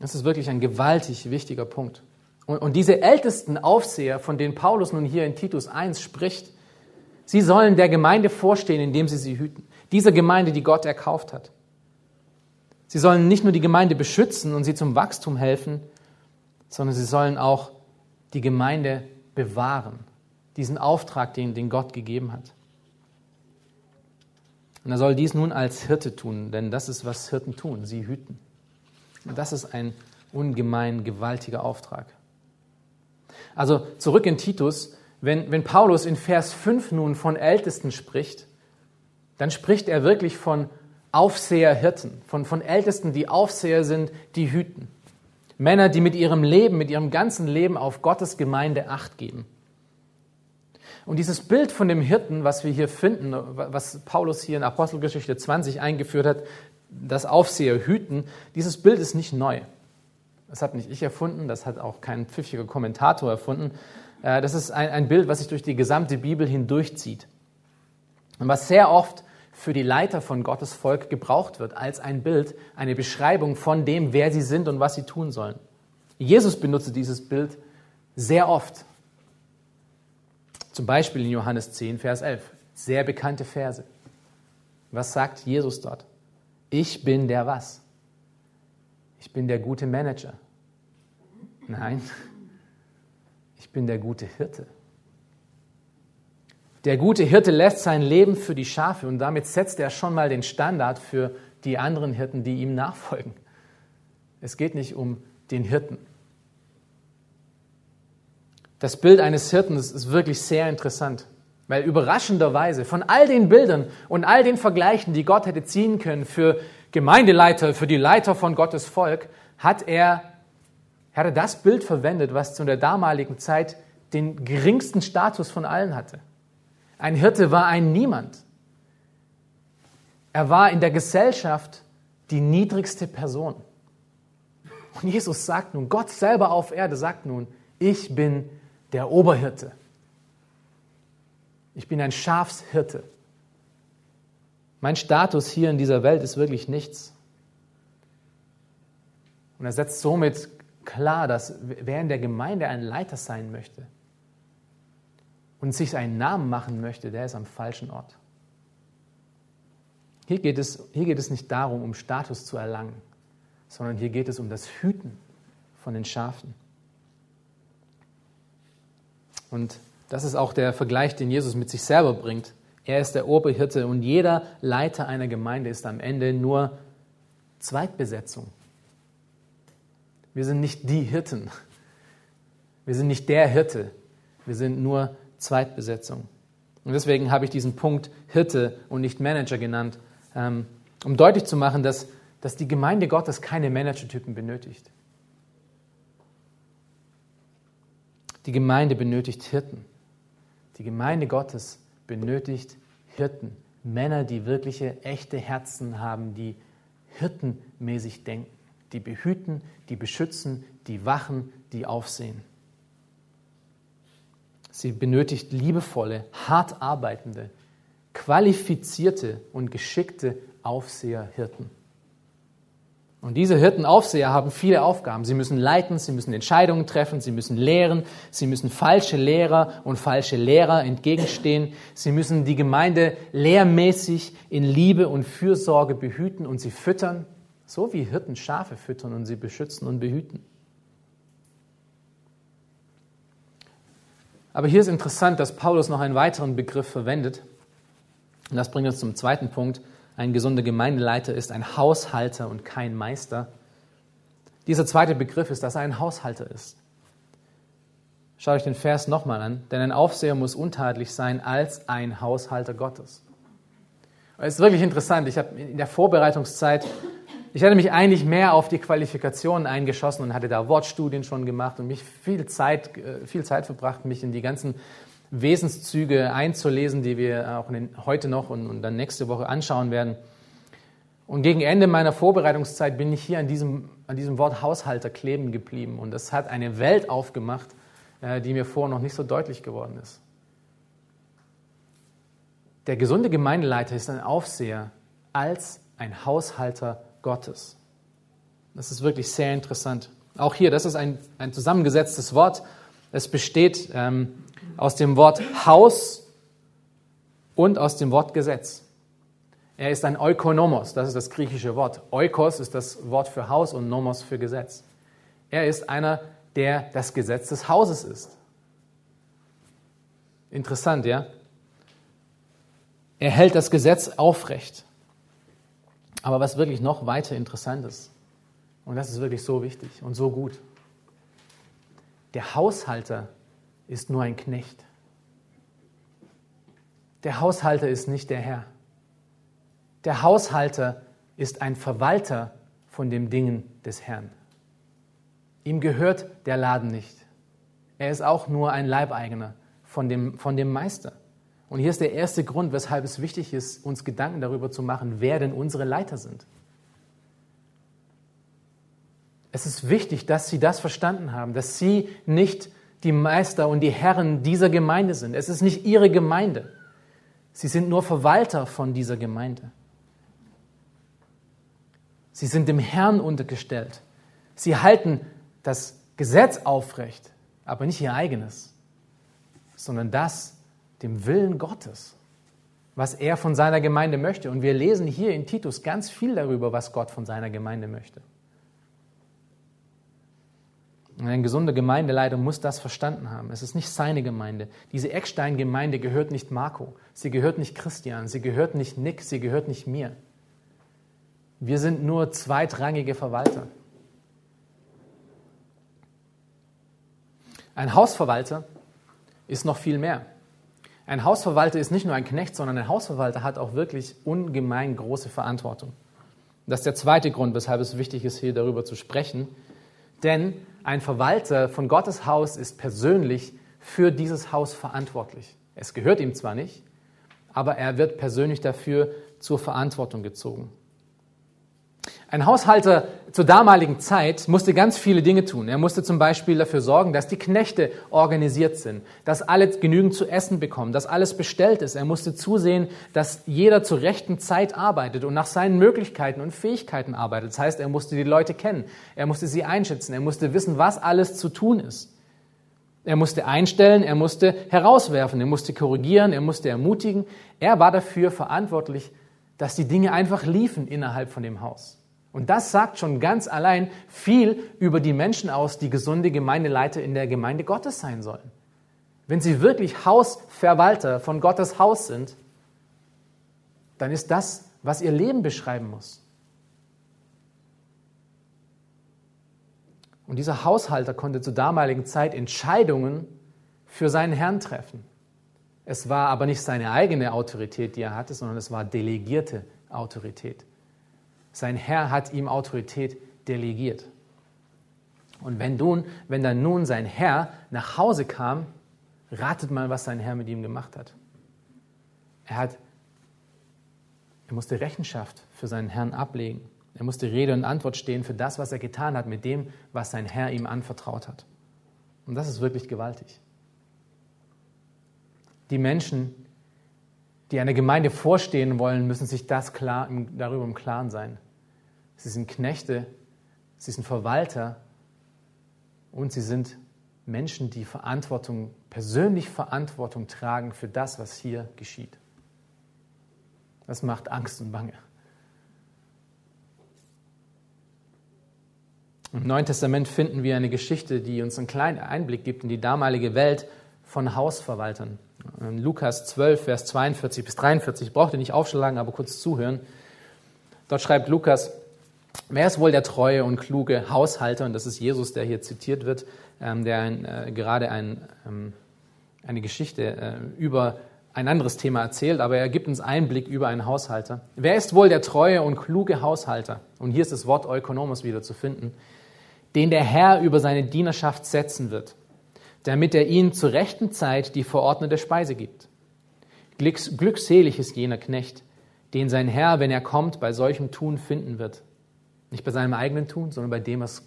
Das ist wirklich ein gewaltig wichtiger Punkt. Und, und diese ältesten Aufseher, von denen Paulus nun hier in Titus 1 spricht, sie sollen der Gemeinde vorstehen, indem sie sie hüten. Dieser Gemeinde, die Gott erkauft hat. Sie sollen nicht nur die Gemeinde beschützen und sie zum Wachstum helfen, sondern sie sollen auch die Gemeinde bewahren. Diesen Auftrag, den, den Gott gegeben hat. Und er soll dies nun als Hirte tun, denn das ist, was Hirten tun. Sie hüten. Und das ist ein ungemein gewaltiger Auftrag. Also zurück in Titus, wenn, wenn Paulus in Vers 5 nun von Ältesten spricht, dann spricht er wirklich von Aufseher, Hirten, von, von Ältesten, die Aufseher sind, die hüten. Männer, die mit ihrem Leben, mit ihrem ganzen Leben auf Gottes Gemeinde Acht geben. Und dieses Bild von dem Hirten, was wir hier finden, was Paulus hier in Apostelgeschichte 20 eingeführt hat, das Aufseher hüten, dieses Bild ist nicht neu. Das habe nicht ich erfunden, das hat auch kein pfiffiger Kommentator erfunden. Äh, das ist ein, ein Bild, was sich durch die gesamte Bibel hindurchzieht. Und was sehr oft für die Leiter von Gottes Volk gebraucht wird als ein Bild, eine Beschreibung von dem, wer sie sind und was sie tun sollen. Jesus benutzte dieses Bild sehr oft. Zum Beispiel in Johannes 10, Vers 11. Sehr bekannte Verse. Was sagt Jesus dort? Ich bin der was? Ich bin der gute Manager. Nein, ich bin der gute Hirte. Der gute Hirte lässt sein Leben für die Schafe und damit setzt er schon mal den Standard für die anderen Hirten, die ihm nachfolgen. Es geht nicht um den Hirten. Das Bild eines Hirten ist wirklich sehr interessant, weil überraschenderweise von all den Bildern und all den Vergleichen, die Gott hätte ziehen können für Gemeindeleiter, für die Leiter von Gottes Volk, hat er, hat er das Bild verwendet, was zu der damaligen Zeit den geringsten Status von allen hatte. Ein Hirte war ein Niemand. Er war in der Gesellschaft die niedrigste Person. Und Jesus sagt nun, Gott selber auf Erde sagt nun, ich bin der Oberhirte. Ich bin ein Schafshirte. Mein Status hier in dieser Welt ist wirklich nichts. Und er setzt somit klar, dass wer in der Gemeinde ein Leiter sein möchte, und sich einen Namen machen möchte, der ist am falschen Ort. Hier geht es, hier geht es nicht darum, um Status zu erlangen, sondern hier geht es um das Hüten von den Schafen. Und das ist auch der Vergleich, den Jesus mit sich selber bringt. Er ist der Oberhirte und jeder Leiter einer Gemeinde ist am Ende nur Zweitbesetzung. Wir sind nicht die Hirten. Wir sind nicht der Hirte. Wir sind nur Zweitbesetzung. Und deswegen habe ich diesen Punkt Hirte und nicht Manager genannt, ähm, um deutlich zu machen, dass, dass die Gemeinde Gottes keine Managertypen benötigt. Die Gemeinde benötigt Hirten. Die Gemeinde Gottes benötigt Hirten. Männer, die wirkliche, echte Herzen haben, die hirtenmäßig denken, die behüten, die beschützen, die wachen, die aufsehen. Sie benötigt liebevolle, hart arbeitende, qualifizierte und geschickte Aufseher, Hirten. Und diese Hirtenaufseher haben viele Aufgaben. Sie müssen leiten, sie müssen Entscheidungen treffen, sie müssen lehren, sie müssen falsche Lehrer und falsche Lehrer entgegenstehen. Sie müssen die Gemeinde lehrmäßig in Liebe und Fürsorge behüten und sie füttern, so wie Hirten Schafe füttern und sie beschützen und behüten. Aber hier ist interessant, dass Paulus noch einen weiteren Begriff verwendet. Und das bringt uns zum zweiten Punkt. Ein gesunder Gemeindeleiter ist ein Haushalter und kein Meister. Dieser zweite Begriff ist, dass er ein Haushalter ist. Schaut euch den Vers nochmal an. Denn ein Aufseher muss untadelig sein als ein Haushalter Gottes. Es ist wirklich interessant. Ich habe in der Vorbereitungszeit, ich hatte mich eigentlich mehr auf die Qualifikationen eingeschossen und hatte da Wortstudien schon gemacht und mich viel Zeit, äh, viel Zeit verbracht, mich in die ganzen Wesenszüge einzulesen, die wir auch den, heute noch und, und dann nächste Woche anschauen werden. Und gegen Ende meiner Vorbereitungszeit bin ich hier an diesem, an diesem Wort Haushalter kleben geblieben. Und das hat eine Welt aufgemacht, äh, die mir vorher noch nicht so deutlich geworden ist. Der gesunde Gemeindeleiter ist ein Aufseher als ein Haushalter Gottes. Das ist wirklich sehr interessant. Auch hier, das ist ein, ein zusammengesetztes Wort. Es besteht ähm, aus dem Wort Haus und aus dem Wort Gesetz. Er ist ein Oikonomos, das ist das griechische Wort. Oikos ist das Wort für Haus und Nomos für Gesetz. Er ist einer, der das Gesetz des Hauses ist. Interessant, ja? Er hält das Gesetz aufrecht. Aber was wirklich noch weiter interessant ist, und das ist wirklich so wichtig und so gut, der Haushalter ist nur ein Knecht. Der Haushalter ist nicht der Herr. Der Haushalter ist ein Verwalter von den Dingen des Herrn. Ihm gehört der Laden nicht. Er ist auch nur ein Leibeigener von dem, von dem Meister. Und hier ist der erste Grund, weshalb es wichtig ist, uns Gedanken darüber zu machen, wer denn unsere Leiter sind. Es ist wichtig, dass Sie das verstanden haben, dass Sie nicht die Meister und die Herren dieser Gemeinde sind. Es ist nicht ihre Gemeinde. Sie sind nur Verwalter von dieser Gemeinde. Sie sind dem Herrn untergestellt. Sie halten das Gesetz aufrecht, aber nicht ihr eigenes, sondern das dem Willen Gottes, was er von seiner Gemeinde möchte. Und wir lesen hier in Titus ganz viel darüber, was Gott von seiner Gemeinde möchte. Ein gesunder Gemeindeleiter muss das verstanden haben. Es ist nicht seine Gemeinde. Diese Eckstein-Gemeinde gehört nicht Marco, sie gehört nicht Christian, sie gehört nicht Nick, sie gehört nicht mir. Wir sind nur zweitrangige Verwalter. Ein Hausverwalter ist noch viel mehr. Ein Hausverwalter ist nicht nur ein Knecht, sondern ein Hausverwalter hat auch wirklich ungemein große Verantwortung. Das ist der zweite Grund, weshalb es wichtig ist, hier darüber zu sprechen. Denn ein Verwalter von Gottes Haus ist persönlich für dieses Haus verantwortlich. Es gehört ihm zwar nicht, aber er wird persönlich dafür zur Verantwortung gezogen. Ein Haushalter zur damaligen Zeit musste ganz viele Dinge tun. Er musste zum Beispiel dafür sorgen, dass die Knechte organisiert sind, dass alle genügend zu essen bekommen, dass alles bestellt ist. Er musste zusehen, dass jeder zur rechten Zeit arbeitet und nach seinen Möglichkeiten und Fähigkeiten arbeitet. Das heißt, er musste die Leute kennen, er musste sie einschätzen, er musste wissen, was alles zu tun ist. Er musste einstellen, er musste herauswerfen, er musste korrigieren, er musste ermutigen. Er war dafür verantwortlich, dass die Dinge einfach liefen innerhalb von dem Haus. Und das sagt schon ganz allein viel über die Menschen aus, die gesunde Gemeindeleiter in der Gemeinde Gottes sein sollen. Wenn sie wirklich Hausverwalter von Gottes Haus sind, dann ist das, was ihr Leben beschreiben muss. Und dieser Haushalter konnte zur damaligen Zeit Entscheidungen für seinen Herrn treffen. Es war aber nicht seine eigene Autorität, die er hatte, sondern es war delegierte Autorität. Sein Herr hat ihm Autorität delegiert. Und wenn, nun, wenn dann nun sein Herr nach Hause kam, ratet mal, was sein Herr mit ihm gemacht hat. Er, hat, er musste Rechenschaft für seinen Herrn ablegen. Er musste Rede und Antwort stehen für das, was er getan hat, mit dem, was sein Herr ihm anvertraut hat. Und das ist wirklich gewaltig. Die Menschen, die einer Gemeinde vorstehen wollen, müssen sich das klar, darüber im Klaren sein. Sie sind Knechte, sie sind Verwalter und sie sind Menschen, die Verantwortung, persönlich Verantwortung tragen für das, was hier geschieht. Das macht Angst und Bange. Im Neuen Testament finden wir eine Geschichte, die uns einen kleinen Einblick gibt in die damalige Welt von Hausverwaltern. In Lukas 12, Vers 42 bis 43, braucht ihr nicht aufschlagen, aber kurz zuhören. Dort schreibt Lukas, wer ist wohl der treue und kluge Haushalter, und das ist Jesus, der hier zitiert wird, ähm, der ein, äh, gerade ein, ähm, eine Geschichte äh, über ein anderes Thema erzählt, aber er gibt uns Einblick über einen Haushalter. Wer ist wohl der treue und kluge Haushalter? Und hier ist das Wort Ökonomos wieder zu finden den der Herr über seine Dienerschaft setzen wird, damit er ihnen zur rechten Zeit die verordnete Speise gibt. Glückselig ist jener Knecht, den sein Herr, wenn er kommt, bei solchem Tun finden wird. Nicht bei seinem eigenen Tun, sondern bei dem, was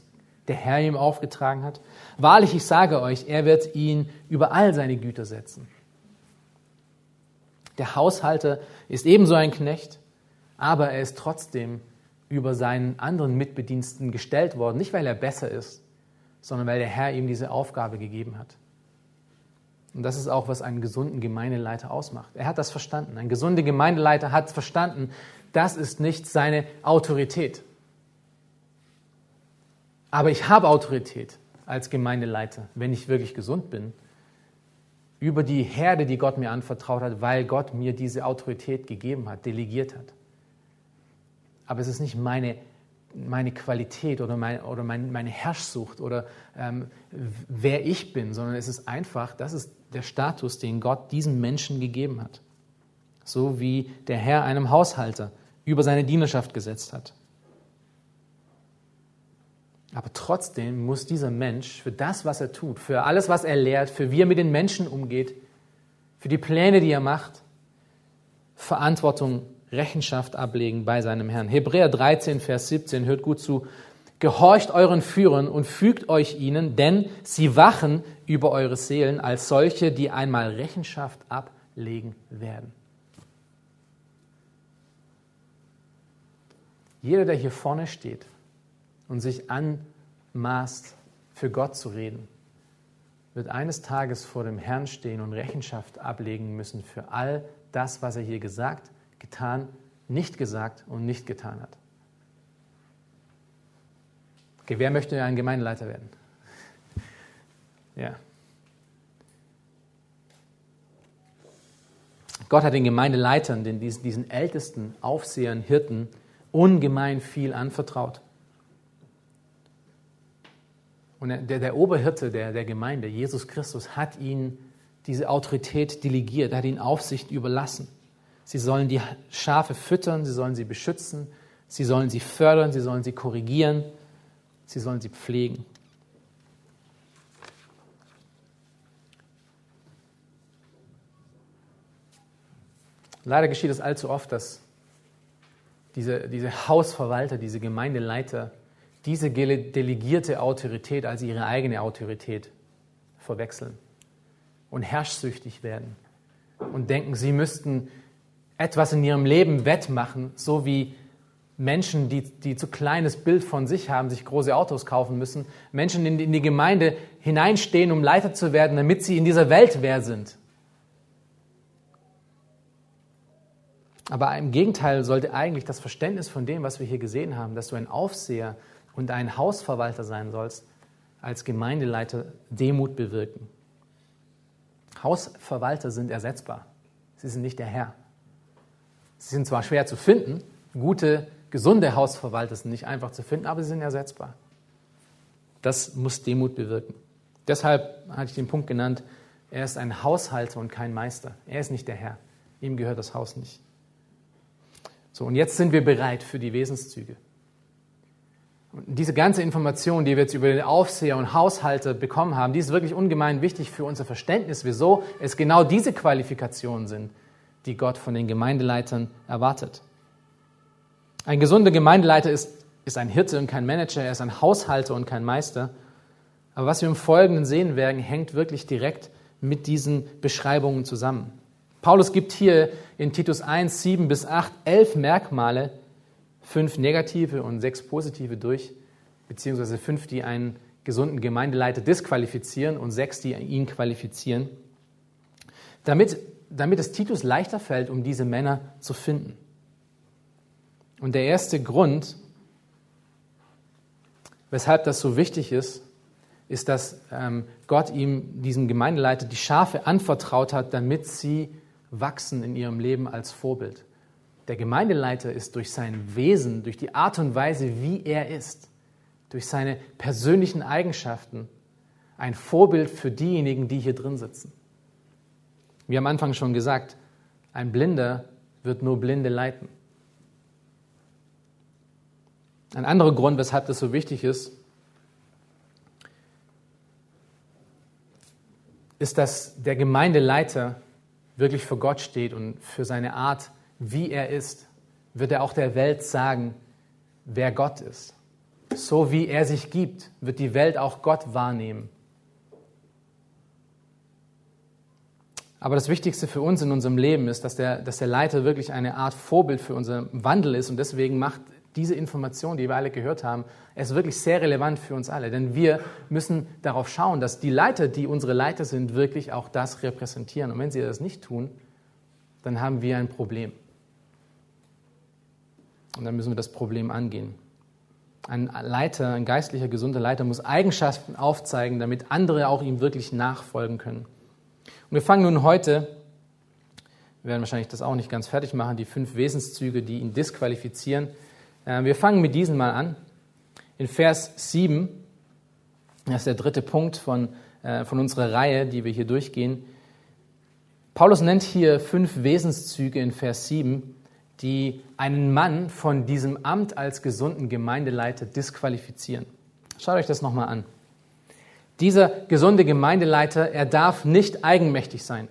der Herr ihm aufgetragen hat. Wahrlich, ich sage euch, er wird ihn über all seine Güter setzen. Der Haushalter ist ebenso ein Knecht, aber er ist trotzdem über seinen anderen Mitbediensten gestellt worden, nicht weil er besser ist, sondern weil der Herr ihm diese Aufgabe gegeben hat. Und das ist auch, was einen gesunden Gemeindeleiter ausmacht. Er hat das verstanden. Ein gesunder Gemeindeleiter hat verstanden, das ist nicht seine Autorität. Aber ich habe Autorität als Gemeindeleiter, wenn ich wirklich gesund bin, über die Herde, die Gott mir anvertraut hat, weil Gott mir diese Autorität gegeben hat, delegiert hat aber es ist nicht meine, meine Qualität oder, mein, oder mein, meine Herrschsucht oder ähm, wer ich bin, sondern es ist einfach, das ist der Status, den Gott diesem Menschen gegeben hat. So wie der Herr einem Haushalter über seine Dienerschaft gesetzt hat. Aber trotzdem muss dieser Mensch für das, was er tut, für alles, was er lehrt, für wie er mit den Menschen umgeht, für die Pläne, die er macht, Verantwortung Rechenschaft ablegen bei seinem Herrn. Hebräer 13, Vers 17, hört gut zu. Gehorcht euren Führern und fügt euch ihnen, denn sie wachen über eure Seelen als solche, die einmal Rechenschaft ablegen werden. Jeder, der hier vorne steht und sich anmaßt, für Gott zu reden, wird eines Tages vor dem Herrn stehen und Rechenschaft ablegen müssen für all das, was er hier gesagt getan, nicht gesagt und nicht getan hat. Okay, wer möchte ein Gemeindeleiter werden? Ja. Gott hat den Gemeindeleitern, den, diesen, diesen ältesten Aufsehern, Hirten, ungemein viel anvertraut. Und der, der Oberhirte der, der Gemeinde, Jesus Christus, hat ihnen diese Autorität delegiert, hat ihnen Aufsicht überlassen. Sie sollen die Schafe füttern, sie sollen sie beschützen, sie sollen sie fördern, sie sollen sie korrigieren, sie sollen sie pflegen. Leider geschieht es allzu oft, dass diese, diese Hausverwalter, diese Gemeindeleiter diese delegierte Autorität als ihre eigene Autorität verwechseln und herrschsüchtig werden und denken, sie müssten etwas in ihrem Leben wettmachen, so wie Menschen, die, die zu kleines Bild von sich haben, sich große Autos kaufen müssen. Menschen, die in die Gemeinde hineinstehen, um Leiter zu werden, damit sie in dieser Welt wer sind. Aber im Gegenteil sollte eigentlich das Verständnis von dem, was wir hier gesehen haben, dass du ein Aufseher und ein Hausverwalter sein sollst, als Gemeindeleiter Demut bewirken. Hausverwalter sind ersetzbar. Sie sind nicht der Herr. Sie sind zwar schwer zu finden, gute, gesunde Hausverwalter sind nicht einfach zu finden, aber sie sind ersetzbar. Das muss Demut bewirken. Deshalb hatte ich den Punkt genannt, er ist ein Haushalter und kein Meister. Er ist nicht der Herr. Ihm gehört das Haus nicht. So, und jetzt sind wir bereit für die Wesenszüge. Diese ganze Information, die wir jetzt über den Aufseher und Haushalter bekommen haben, die ist wirklich ungemein wichtig für unser Verständnis, wieso es genau diese Qualifikationen sind, die Gott von den Gemeindeleitern erwartet. Ein gesunder Gemeindeleiter ist, ist ein Hirte und kein Manager, er ist ein Haushalter und kein Meister. Aber was wir im Folgenden sehen werden, hängt wirklich direkt mit diesen Beschreibungen zusammen. Paulus gibt hier in Titus 1, 7 bis 8 elf Merkmale, fünf negative und sechs positive durch, beziehungsweise fünf, die einen gesunden Gemeindeleiter disqualifizieren und sechs, die ihn qualifizieren, damit, damit es Titus leichter fällt, um diese Männer zu finden. Und der erste Grund, weshalb das so wichtig ist, ist, dass ähm, Gott ihm, diesem Gemeindeleiter, die Schafe anvertraut hat, damit sie wachsen in ihrem Leben als Vorbild. Der Gemeindeleiter ist durch sein Wesen, durch die Art und Weise, wie er ist, durch seine persönlichen Eigenschaften ein Vorbild für diejenigen, die hier drin sitzen. Wie am Anfang schon gesagt, ein Blinder wird nur Blinde leiten. Ein anderer Grund, weshalb das so wichtig ist, ist, dass der Gemeindeleiter wirklich für Gott steht und für seine Art, wie er ist, wird er auch der Welt sagen, wer Gott ist. So wie er sich gibt, wird die Welt auch Gott wahrnehmen. Aber das Wichtigste für uns in unserem Leben ist, dass der, dass der Leiter wirklich eine Art Vorbild für unseren Wandel ist. Und deswegen macht diese Information, die wir alle gehört haben, ist wirklich sehr relevant für uns alle. Denn wir müssen darauf schauen, dass die Leiter, die unsere Leiter sind, wirklich auch das repräsentieren. Und wenn sie das nicht tun, dann haben wir ein Problem. Und dann müssen wir das Problem angehen. Ein Leiter, ein geistlicher, gesunder Leiter muss Eigenschaften aufzeigen, damit andere auch ihm wirklich nachfolgen können. Und wir fangen nun heute, wir werden wahrscheinlich das auch nicht ganz fertig machen, die fünf Wesenszüge, die ihn disqualifizieren, äh, wir fangen mit diesen mal an. In Vers 7, das ist der dritte Punkt von, äh, von unserer Reihe, die wir hier durchgehen. Paulus nennt hier fünf Wesenszüge in Vers 7, die einen Mann von diesem Amt als gesunden Gemeindeleiter disqualifizieren. Schaut euch das nochmal an. Dieser gesunde Gemeindeleiter, er darf nicht eigenmächtig sein.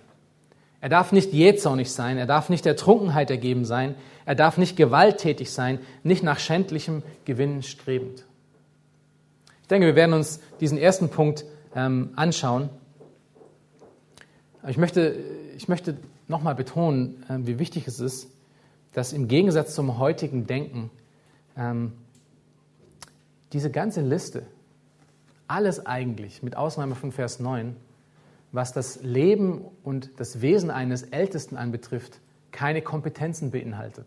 Er darf nicht jähzornig sein, er darf nicht der Trunkenheit ergeben sein, er darf nicht gewalttätig sein, nicht nach schändlichem Gewinn strebend. Ich denke, wir werden uns diesen ersten Punkt ähm, anschauen. ich möchte, ich möchte nochmal betonen, äh, wie wichtig es ist, dass im Gegensatz zum heutigen Denken ähm, diese ganze Liste, alles eigentlich, mit Ausnahme von Vers 9, was das Leben und das Wesen eines Ältesten anbetrifft, keine Kompetenzen beinhaltet.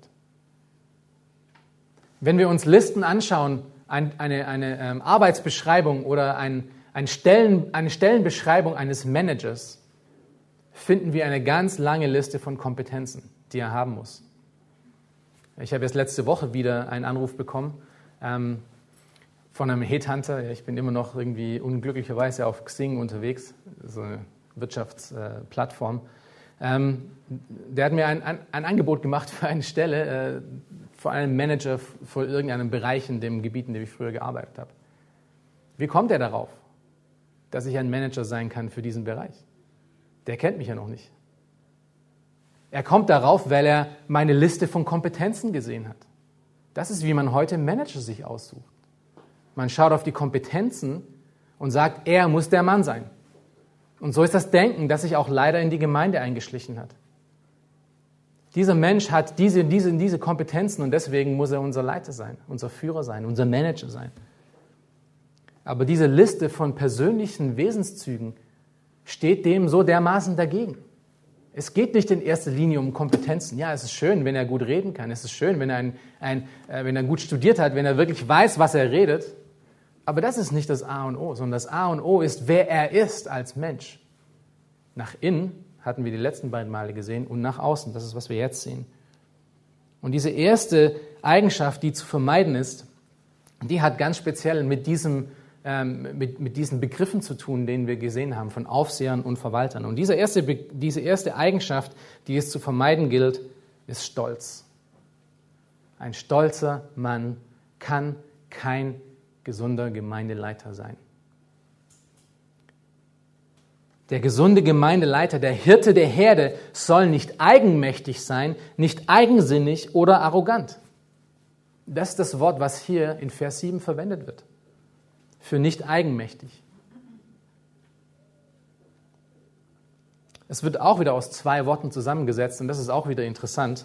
Wenn wir uns Listen anschauen, eine, eine, eine ähm, Arbeitsbeschreibung oder ein, ein Stellen, eine Stellenbeschreibung eines Managers, finden wir eine ganz lange Liste von Kompetenzen, die er haben muss. Ich habe jetzt letzte Woche wieder einen Anruf bekommen ähm, von einem Headhunter. Ich bin immer noch irgendwie unglücklicherweise auf Xing unterwegs, so eine Wirtschaftsplattform. Ähm, der hat mir ein, ein, ein, Angebot gemacht für eine Stelle, äh, vor allem Manager für irgendeinen Bereich in dem Gebiet, in dem ich früher gearbeitet habe. Wie kommt er darauf, dass ich ein Manager sein kann für diesen Bereich? Der kennt mich ja noch nicht. Er kommt darauf, weil er meine Liste von Kompetenzen gesehen hat. Das ist, wie man heute Manager sich aussucht. Man schaut auf die Kompetenzen und sagt, er muss der Mann sein. Und so ist das Denken, das sich auch leider in die Gemeinde eingeschlichen hat. Dieser Mensch hat diese, diese, diese Kompetenzen und deswegen muss er unser Leiter sein, unser Führer sein, unser Manager sein. Aber diese Liste von persönlichen Wesenszügen steht dem so dermaßen dagegen. Es geht nicht in erster Linie um Kompetenzen. Ja, es ist schön, wenn er gut reden kann. Es ist schön, wenn er, ein, ein, äh, wenn er gut studiert hat, wenn er wirklich weiß, was er redet. Aber das ist nicht das A und O, sondern das A und O ist, wer er ist als Mensch. Nach innen hatten wir die letzten beiden Male gesehen und nach außen. Das ist, was wir jetzt sehen. Und diese erste Eigenschaft, die zu vermeiden ist, die hat ganz speziell mit, diesem, ähm, mit, mit diesen Begriffen zu tun, den wir gesehen haben, von Aufsehern und Verwaltern. Und diese erste, diese erste Eigenschaft, die es zu vermeiden gilt, ist Stolz. Ein stolzer Mann kann kein gesunder Gemeindeleiter sein. Der gesunde Gemeindeleiter, der Hirte der Herde soll nicht eigenmächtig sein, nicht eigensinnig oder arrogant. Das ist das Wort, was hier in Vers 7 verwendet wird. Für nicht eigenmächtig. Es wird auch wieder aus zwei Worten zusammengesetzt und das ist auch wieder interessant.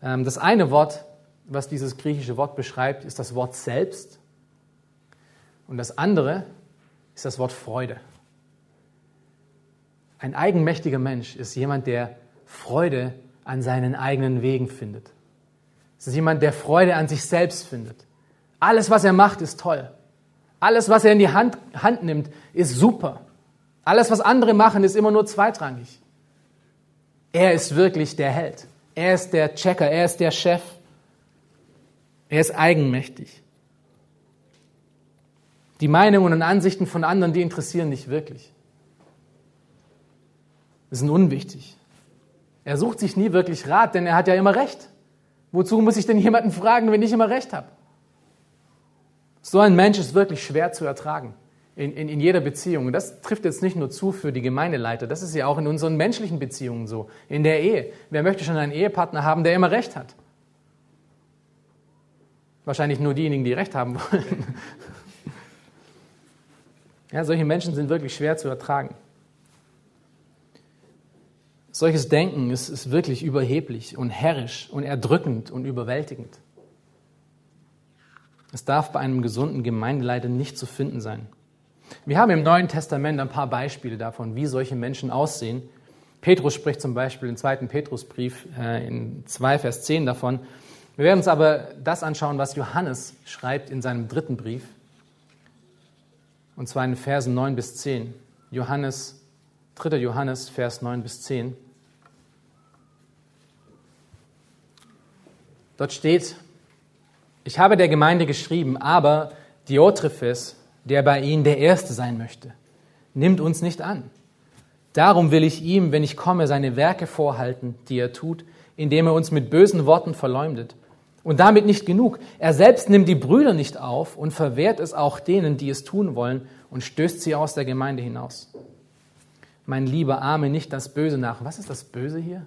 Ähm, das eine Wort, was dieses griechische Wort beschreibt, ist das Wort selbst und das andere ist das Wort Freude. Ein eigenmächtiger Mensch ist jemand, der Freude an seinen eigenen Wegen findet. Es ist jemand, der Freude an sich selbst findet. Alles, was er macht, ist toll. Alles, was er in die Hand, Hand nimmt, ist super. Alles, was andere machen, ist immer nur zweitrangig. Er ist wirklich der Held. Er ist der Checker. Er ist der Chef. Er ist eigenmächtig. Die Meinungen und Ansichten von anderen, die interessieren nicht wirklich. Das sind unwichtig. Er sucht sich nie wirklich Rat, denn er hat ja immer Recht. Wozu muss ich denn jemanden fragen, wenn ich immer Recht habe? So ein Mensch ist wirklich schwer zu ertragen in, in, in jeder Beziehung. Und das trifft jetzt nicht nur zu für die Gemeindeleiter, das ist ja auch in unseren menschlichen Beziehungen so, in der Ehe. Wer möchte schon einen Ehepartner haben, der immer Recht hat? Wahrscheinlich nur diejenigen, die Recht haben wollen. Ja, solche Menschen sind wirklich schwer zu ertragen. Solches Denken ist, ist wirklich überheblich und herrisch und erdrückend und überwältigend. Es darf bei einem gesunden Gemeindeleiter nicht zu finden sein. Wir haben im Neuen Testament ein paar Beispiele davon, wie solche Menschen aussehen. Petrus spricht zum Beispiel im zweiten Petrusbrief äh, in 2 Vers 10 davon. Wir werden uns aber das anschauen, was Johannes schreibt in seinem dritten Brief. Und zwar in Versen 9 bis 10. Johannes, 3. Johannes, Vers 9 bis 10. Dort steht, ich habe der Gemeinde geschrieben, aber Diotrephes, der bei ihnen der Erste sein möchte, nimmt uns nicht an. Darum will ich ihm, wenn ich komme, seine Werke vorhalten, die er tut, indem er uns mit bösen Worten verleumdet. Und damit nicht genug. Er selbst nimmt die Brüder nicht auf und verwehrt es auch denen, die es tun wollen, und stößt sie aus der Gemeinde hinaus. Mein lieber Arme, nicht das Böse nach. Was ist das Böse hier?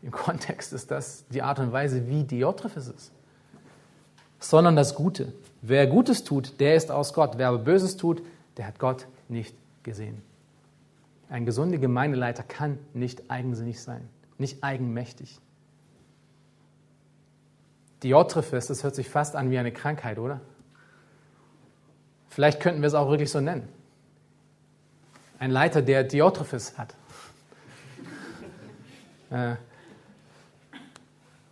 Im Kontext ist das die Art und Weise, wie Diotrephes ist. Sondern das Gute. Wer Gutes tut, der ist aus Gott. Wer aber Böses tut, der hat Gott nicht gesehen. Ein gesunder Gemeindeleiter kann nicht eigensinnig sein, nicht eigenmächtig. Diotrephes, das hört sich fast an wie eine Krankheit, oder? Vielleicht könnten wir es auch wirklich so nennen. Ein Leiter, der Diotrephes hat.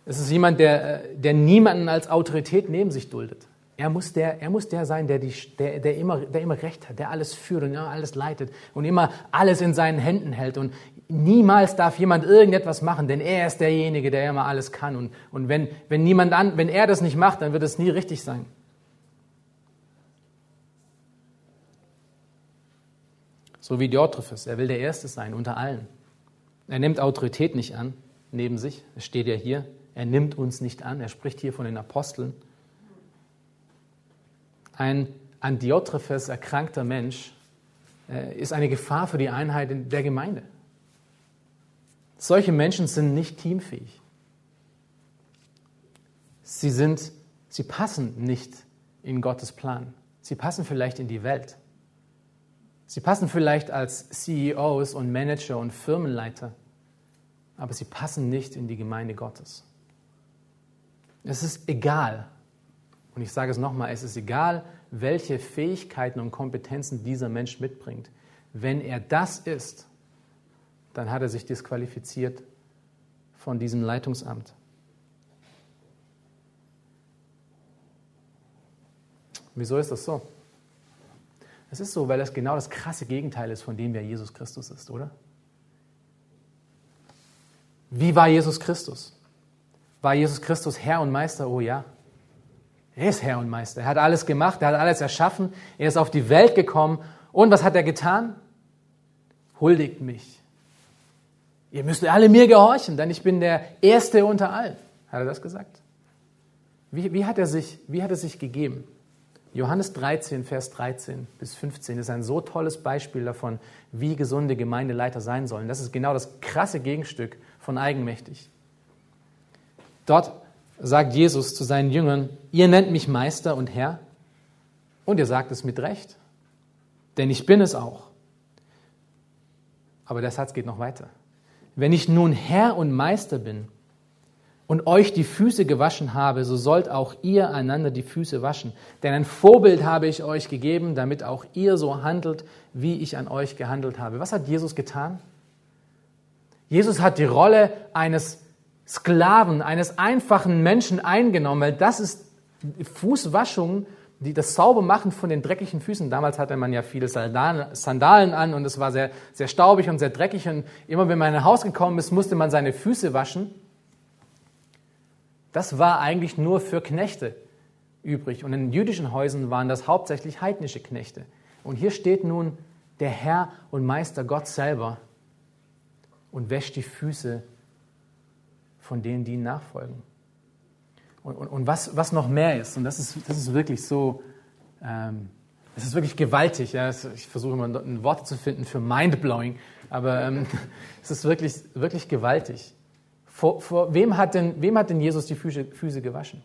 Es ist jemand, der, äh, der niemanden als Autorität neben sich duldet. Er muss der, er muss der sein, der, die, der, der, immer, der immer Recht hat, der alles führt und immer alles leitet und immer alles in seinen Händen hält. Und niemals darf jemand irgendetwas machen, denn er ist derjenige, der immer alles kann. Und, und wenn, wenn, niemand an, wenn er das nicht macht, dann wird es nie richtig sein. So wie Diotrephes, er will der Erste sein unter allen. Er nimmt Autorität nicht an, neben sich. Es steht ja hier, er nimmt uns nicht an. Er spricht hier von den Aposteln. Ein an Diotrephes erkrankter Mensch äh, ist eine Gefahr für die Einheit in der Gemeinde. Solche Menschen sind nicht teamfähig. Sie, sind, sie passen nicht in Gottes Plan. Sie passen vielleicht in die Welt. Sie passen vielleicht als CEOs und Manager und Firmenleiter aber sie passen nicht in die Gemeinde Gottes. Es ist egal, und ich sage es nochmal, es ist egal, welche Fähigkeiten und Kompetenzen dieser Mensch mitbringt. Wenn er das ist, dann hat er sich disqualifiziert von diesem Leitungsamt. Wieso ist das so? Es ist so, weil das genau das krasse Gegenteil ist von dem, wer Jesus Christus ist, oder? Wie war Jesus Christus? War Jesus Christus Herr und Meister? Oh ja. Er ist Herr und Meister. Er hat alles gemacht, er hat alles erschaffen, er ist auf die Welt gekommen. Und was hat er getan? Huldigt mich. Ihr müsst alle mir gehorchen, denn ich bin der Erste unter allen. Hat er das gesagt? Wie, wie, hat, er sich, wie hat er sich gegeben? Johannes 13, Vers 13 bis 15 ist ein so tolles Beispiel davon, wie gesunde Gemeindeleiter sein sollen. Das ist genau das krasse Gegenstück von eigenmächtig. Dort sagt Jesus zu seinen Jüngern, ihr nennt mich Meister und Herr und ihr sagt es mit Recht, denn ich bin es auch. Aber der Satz geht noch weiter. Wenn ich nun Herr und Meister bin und euch die Füße gewaschen habe, so sollt auch ihr einander die Füße waschen. Denn ein Vorbild habe ich euch gegeben, damit auch ihr so handelt, wie ich an euch gehandelt habe. Was hat Jesus getan? Jesus hat die Rolle eines Sklaven, eines einfachen Menschen eingenommen, weil das ist Fußwaschung, die das Saubermachen von den dreckigen Füßen. Damals hatte man ja viele Sandalen an und es war sehr, sehr staubig und sehr dreckig und immer wenn man in ein Haus gekommen ist, musste man seine Füße waschen. Das war eigentlich nur für Knechte übrig und in jüdischen Häusern waren das hauptsächlich heidnische Knechte. Und hier steht nun der Herr und Meister Gott selber und wäscht die Füße von denen, die ihm nachfolgen. Und, und, und was, was noch mehr ist, und das ist, das ist wirklich so, ähm, das ist wirklich gewaltig. Ja? Ich versuche immer ein Wort zu finden für mindblowing, aber ähm, es ist wirklich, wirklich gewaltig. Vor, vor wem, hat denn, wem hat denn Jesus die Füße, Füße gewaschen?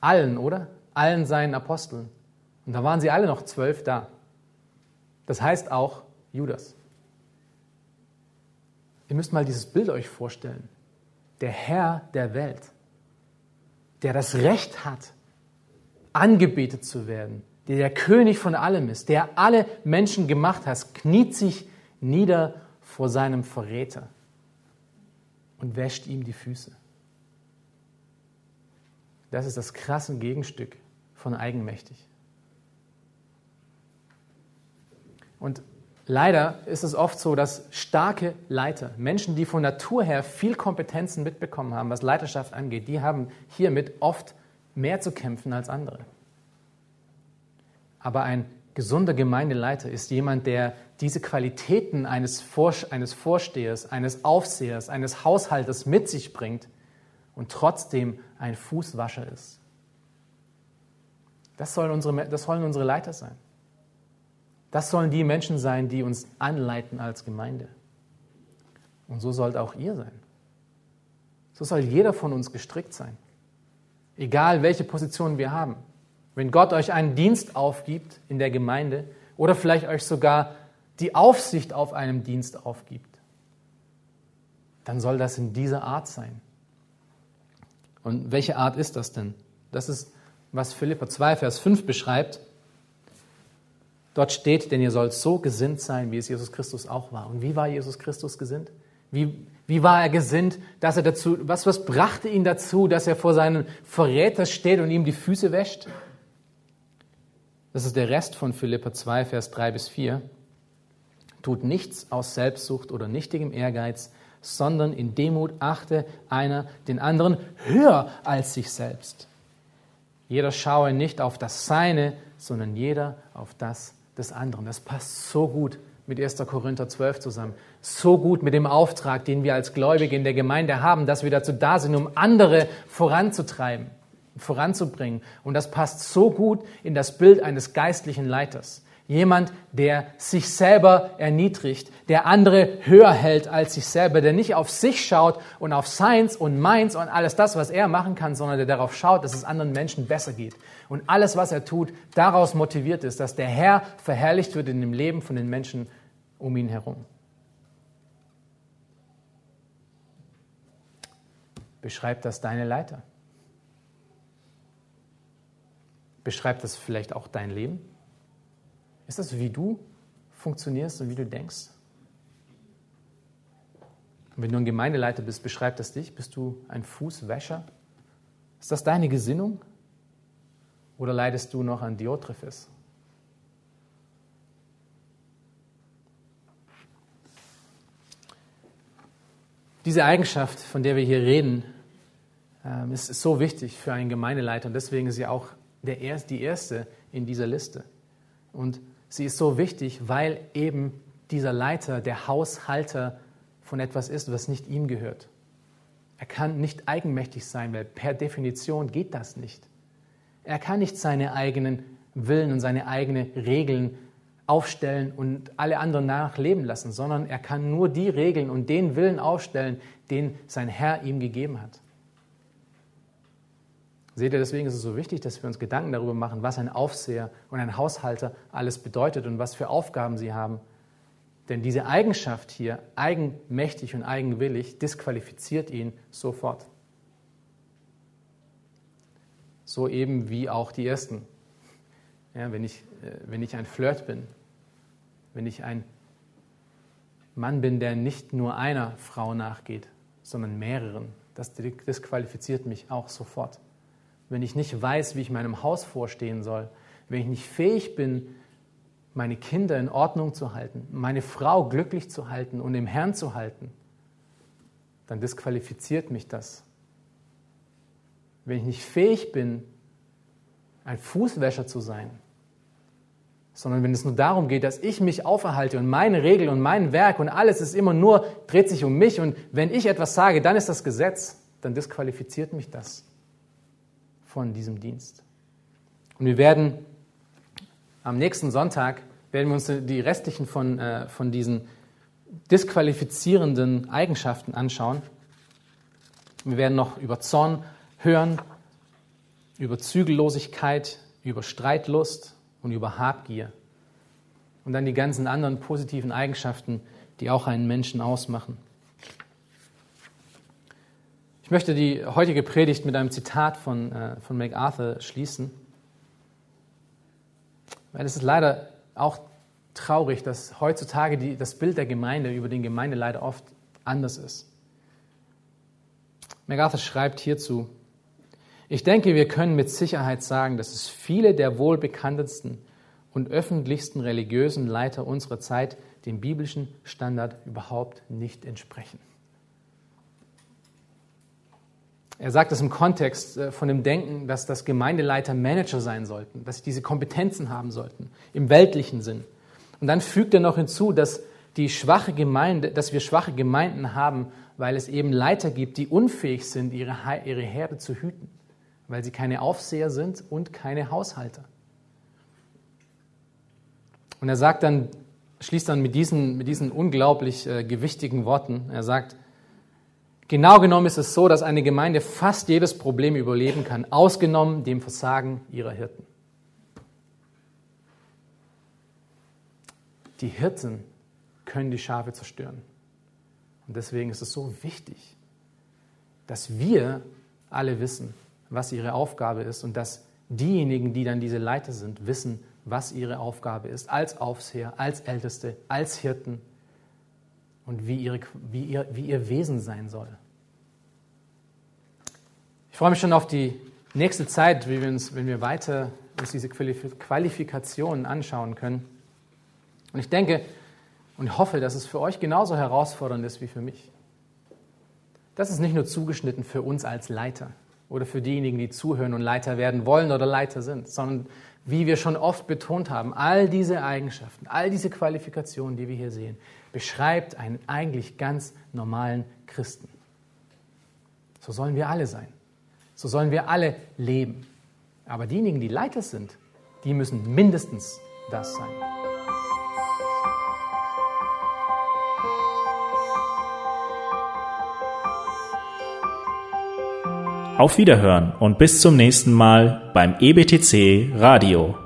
Allen, oder? Allen seinen Aposteln. Und da waren sie alle noch zwölf da. Das heißt auch Judas. Ihr müsst mal dieses Bild euch vorstellen. Der Herr der Welt, der das Recht hat, angebetet zu werden, der der König von allem ist, der alle Menschen gemacht hat, kniet sich nieder vor seinem Verräter und wäscht ihm die Füße. Das ist das krasse Gegenstück von eigenmächtig. Und Leider ist es oft so, dass starke Leiter, Menschen, die von Natur her viel Kompetenzen mitbekommen haben, was Leiterschaft angeht, die haben hiermit oft mehr zu kämpfen als andere. Aber ein gesunder Gemeindeleiter ist jemand, der diese Qualitäten eines, Vorstehers, eines Aufsehers, eines Haushalters mit sich bringt und trotzdem ein Fußwascher ist. Das sollen unsere, das sollen unsere Leiter sein. Das sollen die Menschen sein, die uns anleiten als Gemeinde. Und so sollt auch ihr sein. So soll jeder von uns gestrickt sein. Egal welche Position wir haben. Wenn Gott euch einen Dienst aufgibt in der Gemeinde oder vielleicht euch sogar die Aufsicht auf einem Dienst aufgibt, dann soll das in dieser Art sein. Und welche Art ist das denn? Das ist, was Philippa 2, Vers 5 beschreibt. Dort steht, denn ihr sollt so gesinnt sein, wie es Jesus Christus auch war. Und wie war Jesus Christus gesinnt? Wie, wie war er gesinnt, dass er dazu, was, was brachte ihn dazu, dass er vor seinem Verräter steht und ihm die Füße wäscht? Das ist der Rest von Philippa 2, Vers 3 bis 4. Tut nichts aus Selbstsucht oder nichtigem Ehrgeiz, sondern in Demut achte einer den anderen höher als sich selbst. Jeder schaue nicht auf das Seine, sondern jeder auf das des anderen. Das passt so gut mit 1. Korinther 12 zusammen. So gut mit dem Auftrag, den wir als Gläubige in der Gemeinde haben, dass wir dazu da sind, um andere voranzutreiben, voranzubringen. Und das passt so gut in das Bild eines geistlichen Leiters. Jemand, der sich selber erniedrigt, der andere höher hält als sich selber, der nicht auf sich schaut und auf seins und meins und alles das, was er machen kann, sondern der darauf schaut, dass es anderen Menschen besser geht. Und alles, was er tut, daraus motiviert ist, dass der Herr verherrlicht wird in dem Leben von den Menschen um ihn herum. Beschreibt das deine Leiter? Beschreibt das vielleicht auch dein Leben? Ist das, wie du funktionierst und wie du denkst? Und wenn du ein Gemeindeleiter bist, beschreibt das dich? Bist du ein Fußwäscher? Ist das deine Gesinnung? Oder leidest du noch an Diotrephes? Diese Eigenschaft, von der wir hier reden, ähm, ist so wichtig für einen Gemeindeleiter und deswegen ist sie auch die erste in dieser Liste. Und sie ist so wichtig, weil eben dieser Leiter der Haushalter von etwas ist, was nicht ihm gehört. Er kann nicht eigenmächtig sein, weil per Definition geht das nicht. Er kann nicht seine eigenen Willen und seine eigenen Regeln aufstellen und alle anderen nachleben lassen, sondern er kann nur die Regeln und den Willen aufstellen, den sein Herr ihm gegeben hat. Seht ihr, deswegen ist es so wichtig, dass wir uns Gedanken darüber machen, was ein Aufseher und ein Haushalter alles bedeutet und was für Aufgaben sie haben. Denn diese Eigenschaft hier, eigenmächtig und eigenwillig, disqualifiziert ihn sofort. So eben wie auch die ersten. Ja, wenn, ich, äh, wenn ich ein Flirt bin, wenn ich ein Mann bin, der nicht nur einer Frau nachgeht, sondern mehreren, das disqualifiziert mich auch sofort wenn ich nicht weiß, wie ich meinem Haus vorstehen soll, wenn ich nicht fähig bin, meine Kinder in Ordnung zu halten, meine Frau glücklich zu halten und im Herrn zu halten, dann disqualifiziert mich das. Wenn ich nicht fähig bin, ein Fußwäscher zu sein, sondern wenn es nur darum geht, dass ich mich auferhalte und meine Regel und mein Werk und alles ist immer nur, dreht sich um mich und wenn ich etwas sage, dann ist das Gesetz, dann disqualifiziert mich das von diesem Dienst. Und wir werden am nächsten Sonntag, werden wir uns die restlichen von, äh, von diesen disqualifizierenden Eigenschaften anschauen. Wir werden noch über Zorn hören, über Zügellosigkeit, über Streitlust und über Habgier. Und dann die ganzen anderen positiven Eigenschaften, die auch einen Menschen ausmachen. Ich möchte die heutige Predigt mit einem Zitat von, äh, von MacArthur schließen, weil es ist leider auch traurig, dass heutzutage die, das Bild der Gemeinde über den Gemeindeleiter oft anders ist. MacArthur schreibt hierzu, ich denke, wir können mit Sicherheit sagen, dass es viele der wohl bekanntesten und öffentlichsten religiösen Leiter unserer Zeit dem biblischen Standard überhaupt nicht entsprechen. Er sagt das im Kontext äh, von dem Denken, dass das Gemeindeleiter Manager sein sollten, dass sie diese Kompetenzen haben sollten, im weltlichen Sinn. Und dann fügt er noch hinzu, dass die schwache Gemeinde, dass wir schwache Gemeinden haben, weil es eben Leiter gibt, die unfähig sind, ihre, ihre Herde zu hüten, weil sie keine Aufseher sind und keine Haushalter. Und er sagt dann, schließt dann mit diesen, mit diesen unglaublich äh, gewichtigen Worten, er sagt, Genau genommen ist es so, dass eine Gemeinde fast jedes Problem überleben kann, ausgenommen dem Versagen ihrer Hirten. Die Hirten können die Schafe zerstören. Und deswegen ist es so wichtig, dass wir alle wissen, was ihre Aufgabe ist und dass diejenigen, die dann diese Leiter sind, wissen, was ihre Aufgabe ist, als Aufseher, als Älteste, als Hirten und wie, ihre, wie, ihr, wie ihr Wesen sein soll. Ich freue mich schon auf die nächste Zeit, wie wir uns, wenn wir weiter uns diese Qualifikationen anschauen können. Und ich denke und hoffe, dass es für euch genauso herausfordernd ist wie für mich. Das ist nicht nur zugeschnitten für uns als Leiter oder für diejenigen, die zuhören und Leiter werden wollen oder Leiter sind, sondern wie wir schon oft betont haben, all diese Eigenschaften, all diese Qualifikationen, die wir hier sehen, beschreibt einen eigentlich ganz normalen Christen. So sollen wir alle sein. So sollen wir alle leben. Aber diejenigen, die Leiter sind, die müssen mindestens das sein.
Auf Wiederhören und bis zum nächsten Mal beim EBTC Radio.